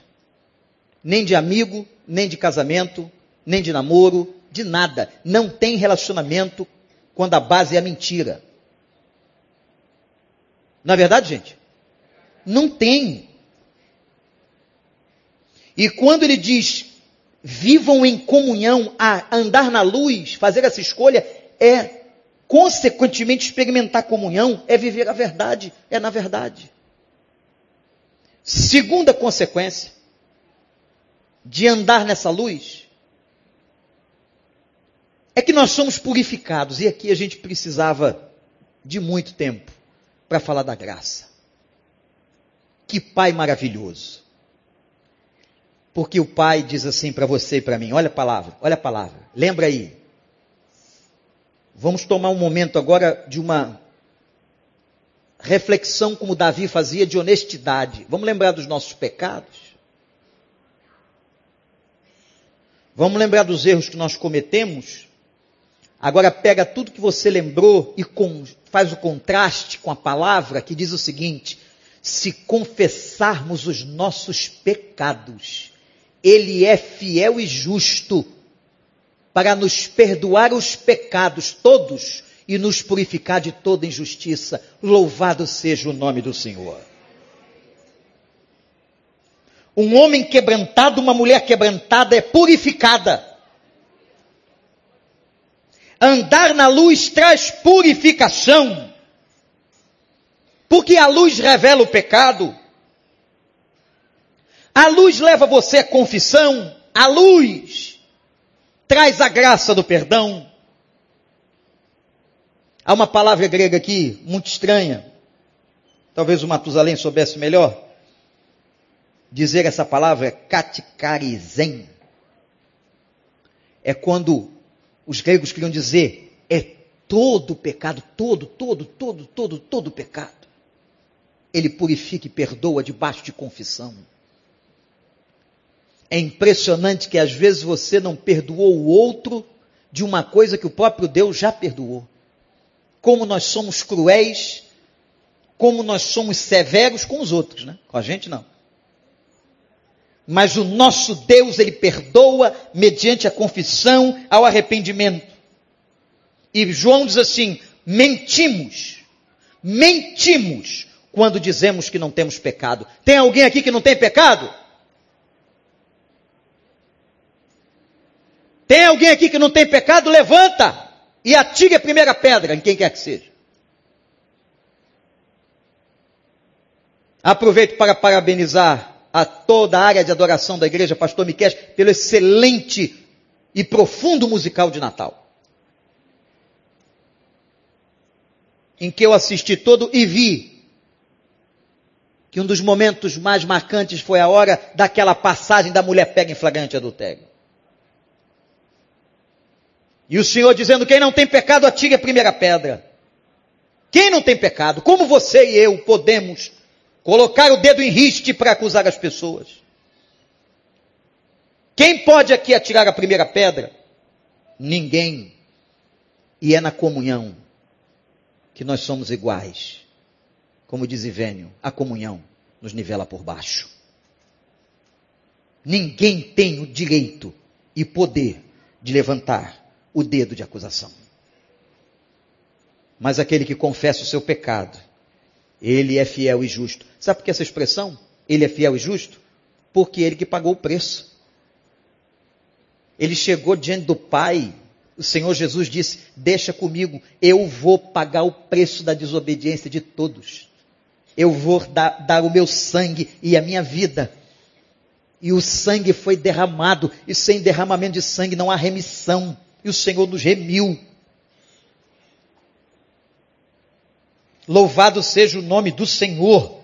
nem de amigo, nem de casamento, nem de namoro, de nada. Não tem relacionamento quando a base é a mentira. Na é verdade, gente? Não tem. E quando ele diz, vivam em comunhão, a andar na luz, fazer essa escolha, é consequentemente experimentar comunhão, é viver a verdade, é na verdade. Segunda consequência de andar nessa luz é que nós somos purificados, e aqui a gente precisava de muito tempo para falar da graça. Que Pai maravilhoso. Porque o Pai diz assim para você e para mim: olha a palavra, olha a palavra, lembra aí. Vamos tomar um momento agora de uma reflexão, como Davi fazia, de honestidade. Vamos lembrar dos nossos pecados? Vamos lembrar dos erros que nós cometemos? Agora pega tudo que você lembrou e com, faz o contraste com a palavra que diz o seguinte: se confessarmos os nossos pecados, Ele é fiel e justo para nos perdoar os pecados todos e nos purificar de toda injustiça. Louvado seja o nome do Senhor. Um homem quebrantado, uma mulher quebrantada é purificada. Andar na luz traz purificação. Porque a luz revela o pecado. A luz leva você à confissão. A luz traz a graça do perdão. Há uma palavra grega aqui muito estranha. Talvez o Matusalém soubesse melhor. Dizer essa palavra é katikarizen. É quando os gregos queriam dizer é todo pecado, todo, todo, todo, todo, todo pecado. Ele purifica e perdoa debaixo de confissão. É impressionante que às vezes você não perdoou o outro de uma coisa que o próprio Deus já perdoou. Como nós somos cruéis, como nós somos severos com os outros, né? Com a gente não. Mas o nosso Deus, ele perdoa mediante a confissão ao arrependimento. E João diz assim: mentimos, mentimos quando dizemos que não temos pecado. Tem alguém aqui que não tem pecado? Tem alguém aqui que não tem pecado? Levanta e atire a primeira pedra em quem quer que seja. Aproveito para parabenizar a toda a área de adoração da igreja, pastor Miquel, pelo excelente e profundo musical de Natal. Em que eu assisti todo e vi que um dos momentos mais marcantes foi a hora daquela passagem da mulher pega em flagrante adultério. E o Senhor dizendo: quem não tem pecado, atire a primeira pedra. Quem não tem pecado, como você e eu podemos colocar o dedo em riste para acusar as pessoas? Quem pode aqui atirar a primeira pedra? Ninguém. E é na comunhão que nós somos iguais. Como diz Ivênio, a comunhão nos nivela por baixo. Ninguém tem o direito e poder de levantar o dedo de acusação. Mas aquele que confessa o seu pecado, ele é fiel e justo. Sabe por que essa expressão? Ele é fiel e justo? Porque ele que pagou o preço. Ele chegou diante do Pai. O Senhor Jesus disse: Deixa comigo, eu vou pagar o preço da desobediência de todos. Eu vou dar, dar o meu sangue e a minha vida. E o sangue foi derramado, e sem derramamento de sangue não há remissão e o Senhor nos remiu. Louvado seja o nome do Senhor.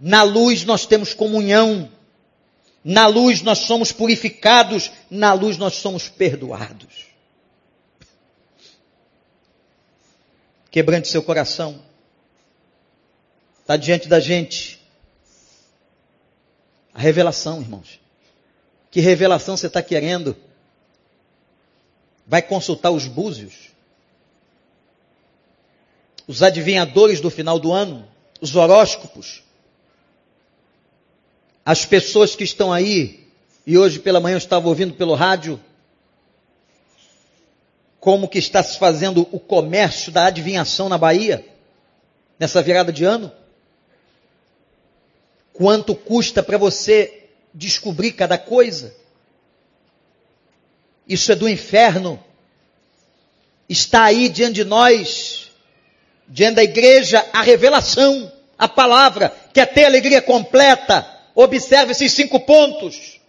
Na luz nós temos comunhão. Na luz nós somos purificados. Na luz nós somos perdoados. Quebrante seu coração. Está diante da gente. A revelação, irmãos. Que revelação você está querendo? Vai consultar os búzios? Os adivinhadores do final do ano? Os horóscopos? As pessoas que estão aí, e hoje pela manhã eu estava ouvindo pelo rádio, como que está se fazendo o comércio da adivinhação na Bahia, nessa virada de ano? Quanto custa para você descobrir cada coisa. Isso é do inferno. Está aí diante de nós, diante da igreja, a revelação, a palavra, quer ter alegria completa. Observe esses cinco pontos.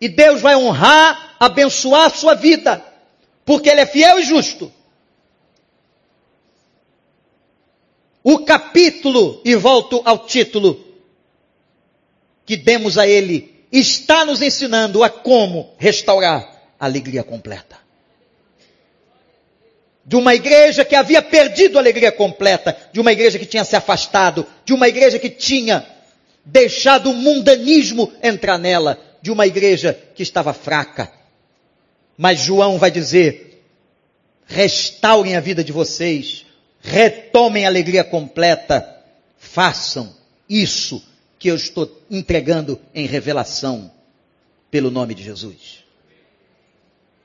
E Deus vai honrar, abençoar a sua vida, porque Ele é fiel e justo. O capítulo, e volto ao título, que demos a Ele está nos ensinando a como restaurar alegria completa. De uma igreja que havia perdido a alegria completa, de uma igreja que tinha se afastado, de uma igreja que tinha deixado o mundanismo entrar nela, de uma igreja que estava fraca. Mas João vai dizer: restaurem a vida de vocês, retomem a alegria completa, façam isso que eu estou entregando em revelação pelo nome de Jesus.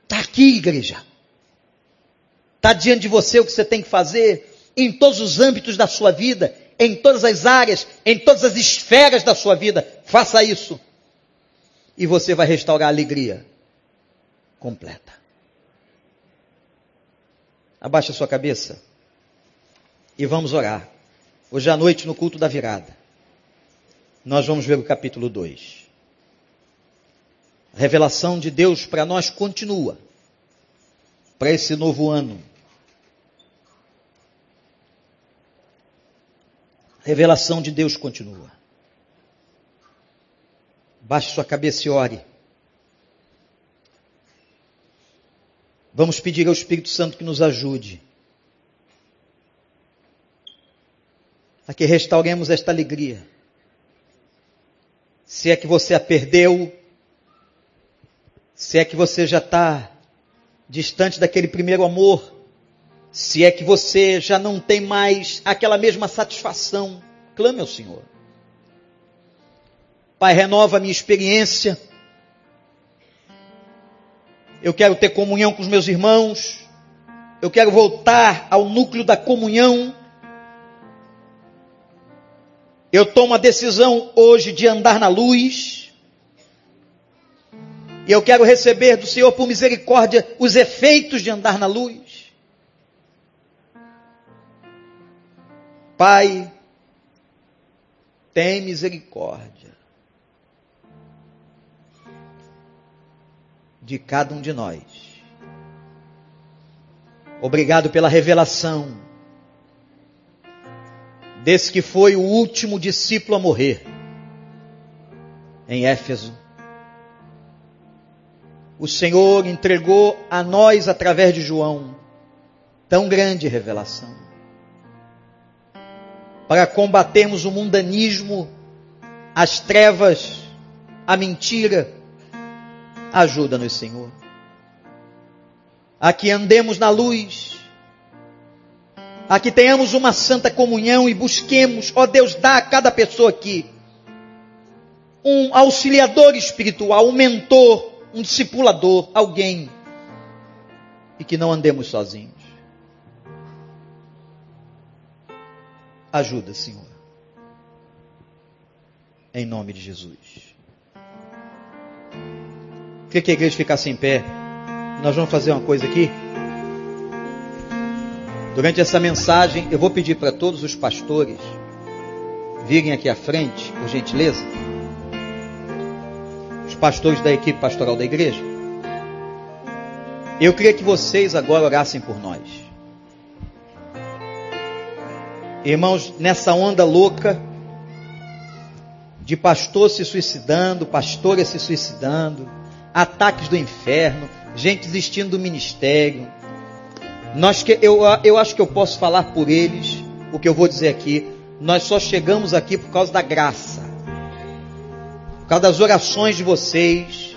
Está aqui, igreja. Está diante de você o que você tem que fazer em todos os âmbitos da sua vida, em todas as áreas, em todas as esferas da sua vida. Faça isso. E você vai restaurar a alegria completa. Abaixa a sua cabeça e vamos orar. Hoje à noite, no culto da virada, nós vamos ver o capítulo 2. A revelação de Deus para nós continua, para esse novo ano. A revelação de Deus continua. Baixe sua cabeça e ore. Vamos pedir ao Espírito Santo que nos ajude a que restauremos esta alegria. Se é que você a perdeu, se é que você já está distante daquele primeiro amor, se é que você já não tem mais aquela mesma satisfação, clame ao Senhor. Pai, renova a minha experiência. Eu quero ter comunhão com os meus irmãos. Eu quero voltar ao núcleo da comunhão eu tomo a decisão hoje de andar na luz. E eu quero receber do Senhor, por misericórdia, os efeitos de andar na luz. Pai, tem misericórdia de cada um de nós. Obrigado pela revelação desse que foi o último discípulo a morrer, em Éfeso. O Senhor entregou a nós, através de João, tão grande revelação, para combatermos o mundanismo, as trevas, a mentira. Ajuda-nos, Senhor, a que andemos na luz, a que tenhamos uma santa comunhão e busquemos, ó Deus, dá a cada pessoa aqui um auxiliador espiritual, um mentor, um discipulador, alguém, e que não andemos sozinhos. Ajuda, Senhor. Em nome de Jesus. Queria que a igreja ficasse em pé. Nós vamos fazer uma coisa aqui. Durante essa mensagem, eu vou pedir para todos os pastores virem aqui à frente, por gentileza. Os pastores da equipe pastoral da igreja. Eu queria que vocês agora orassem por nós. Irmãos, nessa onda louca de pastor se suicidando, pastores se suicidando, ataques do inferno, gente desistindo do ministério, nós que, eu, eu acho que eu posso falar por eles o que eu vou dizer aqui. Nós só chegamos aqui por causa da graça, por causa das orações de vocês.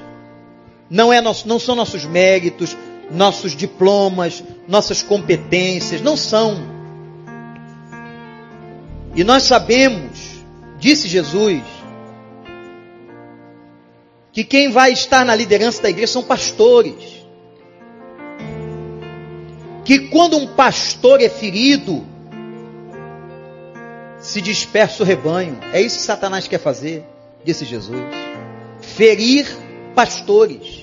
Não, é nosso, não são nossos méritos, nossos diplomas, nossas competências, não são. E nós sabemos, disse Jesus, que quem vai estar na liderança da igreja são pastores que quando um pastor é ferido, se dispersa o rebanho. É isso que Satanás quer fazer, disse Jesus. Ferir pastores.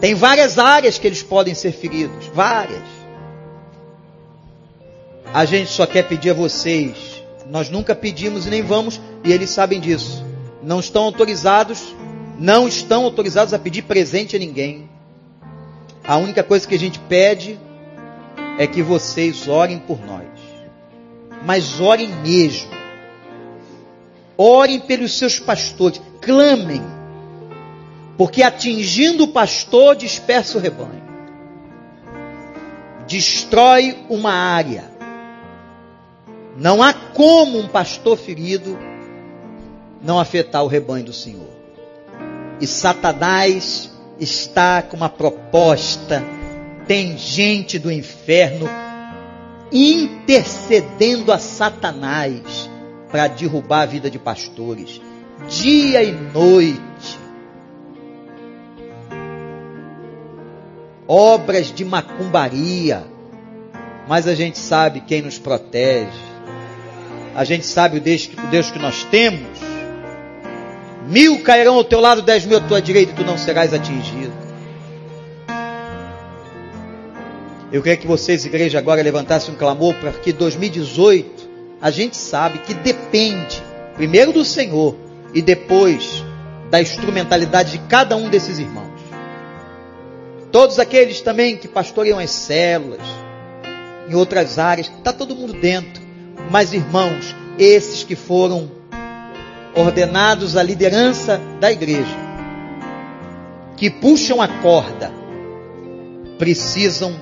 Tem várias áreas que eles podem ser feridos, várias. A gente só quer pedir a vocês, nós nunca pedimos e nem vamos, e eles sabem disso. Não estão autorizados, não estão autorizados a pedir presente a ninguém. A única coisa que a gente pede é que vocês orem por nós. Mas orem mesmo. Orem pelos seus pastores. Clamem. Porque atingindo o pastor, dispersa o rebanho. Destrói uma área. Não há como um pastor ferido não afetar o rebanho do Senhor. E Satanás está com uma proposta. Tem gente do inferno intercedendo a Satanás para derrubar a vida de pastores, dia e noite. Obras de macumbaria, mas a gente sabe quem nos protege, a gente sabe o Deus, o Deus que nós temos. Mil cairão ao teu lado, dez mil à tua direita, e tu não serás atingido. Eu queria que vocês, igreja, agora levantassem um clamor para que 2018 a gente sabe que depende, primeiro do Senhor e depois da instrumentalidade de cada um desses irmãos. Todos aqueles também que pastoreiam as células, em outras áreas, está todo mundo dentro. Mas, irmãos, esses que foram ordenados à liderança da igreja, que puxam a corda, precisam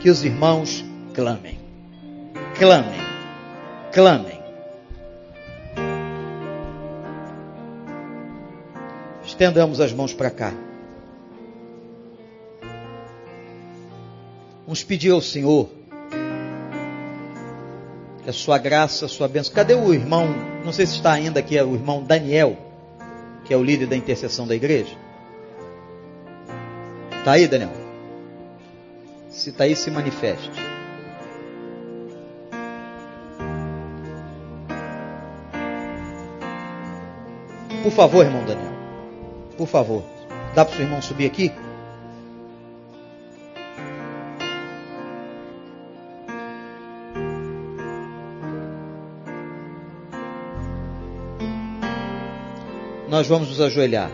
que os irmãos clamem. Clamem clamem. Estendamos as mãos para cá. Vamos pedir ao Senhor a sua graça, a sua bênção. Cadê o irmão? Não sei se está ainda aqui, é o irmão Daniel, que é o líder da intercessão da igreja. Está aí, Daniel? Se está aí, se manifeste. Por favor, irmão Daniel. Por favor. Dá para o seu irmão subir aqui? Nós vamos nos ajoelhar.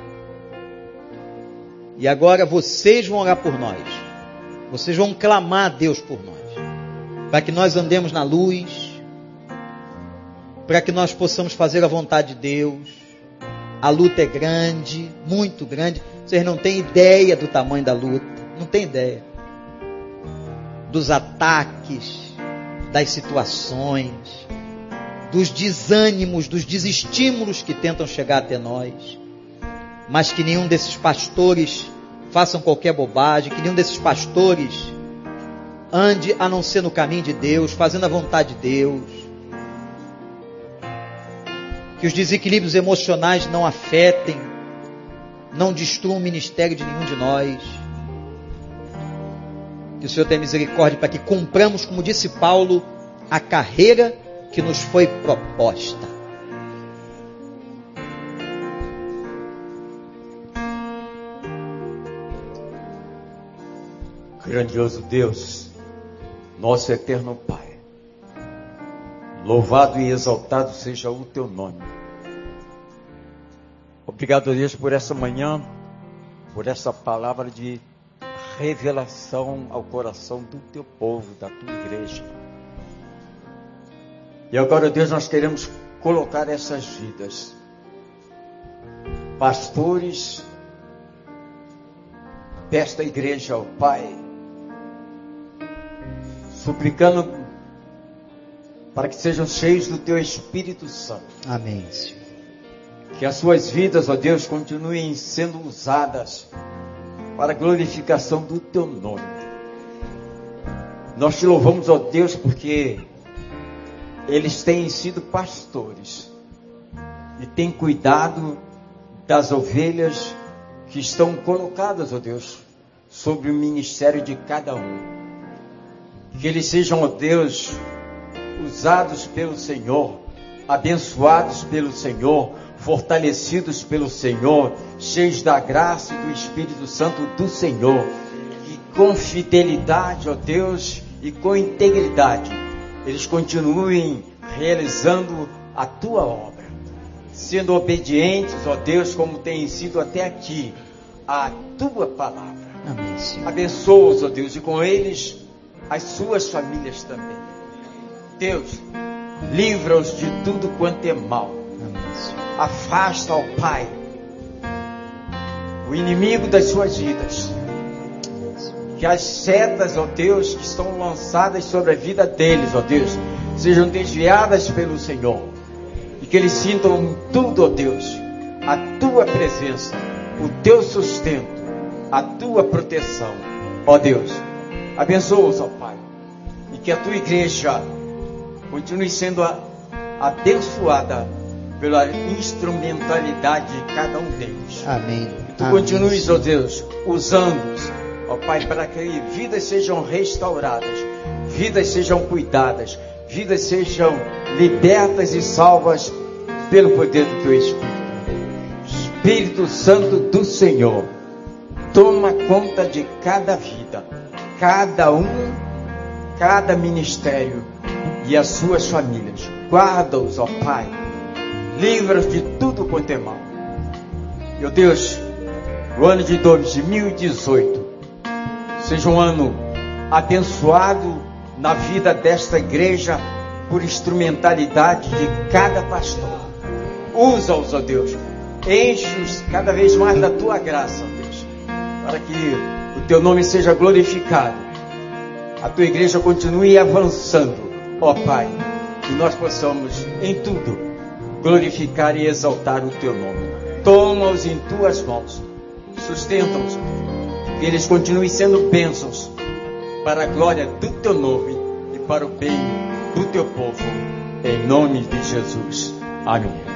E agora vocês vão orar por nós. Vocês vão clamar a Deus por nós. Para que nós andemos na luz. Para que nós possamos fazer a vontade de Deus a luta é grande, muito grande. Vocês não têm ideia do tamanho da luta. Não tem ideia. Dos ataques, das situações, dos desânimos, dos desestímulos que tentam chegar até nós. Mas que nenhum desses pastores façam qualquer bobagem, que nenhum desses pastores ande a não ser no caminho de Deus, fazendo a vontade de Deus que os desequilíbrios emocionais não afetem, não destruam o ministério de nenhum de nós. Que o Senhor tenha misericórdia para que cumpramos, como disse Paulo, a carreira que nos foi proposta. Grandioso Deus, nosso eterno Pai. Louvado e exaltado seja o teu nome. Obrigado, Deus, por essa manhã, por essa palavra de revelação ao coração do teu povo, da tua igreja. E agora, Deus, nós queremos colocar essas vidas, pastores desta igreja, ó Pai, suplicando para que sejam cheios do teu Espírito Santo. Amém, Senhor. Que as suas vidas, ó Deus, continuem sendo usadas para a glorificação do teu nome. Nós te louvamos, ó Deus, porque eles têm sido pastores e têm cuidado das ovelhas que estão colocadas, ó Deus, sobre o ministério de cada um. Que eles sejam, ó Deus, usados pelo Senhor, abençoados pelo Senhor, fortalecidos pelo Senhor, cheios da graça e do Espírito Santo do Senhor, e com fidelidade, ó Deus, e com integridade, eles continuem realizando a tua obra, sendo obedientes, ó Deus, como têm sido até aqui, à tua palavra. Amém, Senhor. Abençoa-os, ó Deus, e com eles as suas famílias também. Deus, livra-os de tudo quanto é mal. Afasta, ó Pai, o inimigo das suas vidas. Que as setas, ó Deus, que estão lançadas sobre a vida deles, ó Deus, sejam desviadas pelo Senhor. E que eles sintam tudo, ó Deus, a tua presença, o teu sustento, a tua proteção, ó Deus. Abençoa-os, ó Pai. E que a tua igreja continue sendo abençoada pela instrumentalidade de cada um deles. Amém. E tu Amém. continues, ó Deus, usando-os, ó Pai, para que vidas sejam restauradas, vidas sejam cuidadas, vidas sejam libertas e salvas pelo poder do teu Espírito. Espírito Santo do Senhor, toma conta de cada vida, cada um, cada ministério e as suas famílias. Guarda-os, ó Pai. Livra-os de tudo quanto é mal. Meu Deus, o ano de 2018 seja um ano abençoado na vida desta igreja por instrumentalidade de cada pastor. Usa-os, ó Deus. Enche-os cada vez mais da tua graça, ó Deus, para que o teu nome seja glorificado. A tua igreja continue avançando, ó Pai, e nós possamos em tudo glorificar e exaltar o teu nome. Toma-os em tuas mãos, sustenta-os, que eles continuem sendo bênçãos para a glória do teu nome e para o bem do teu povo, em nome de Jesus. Amém.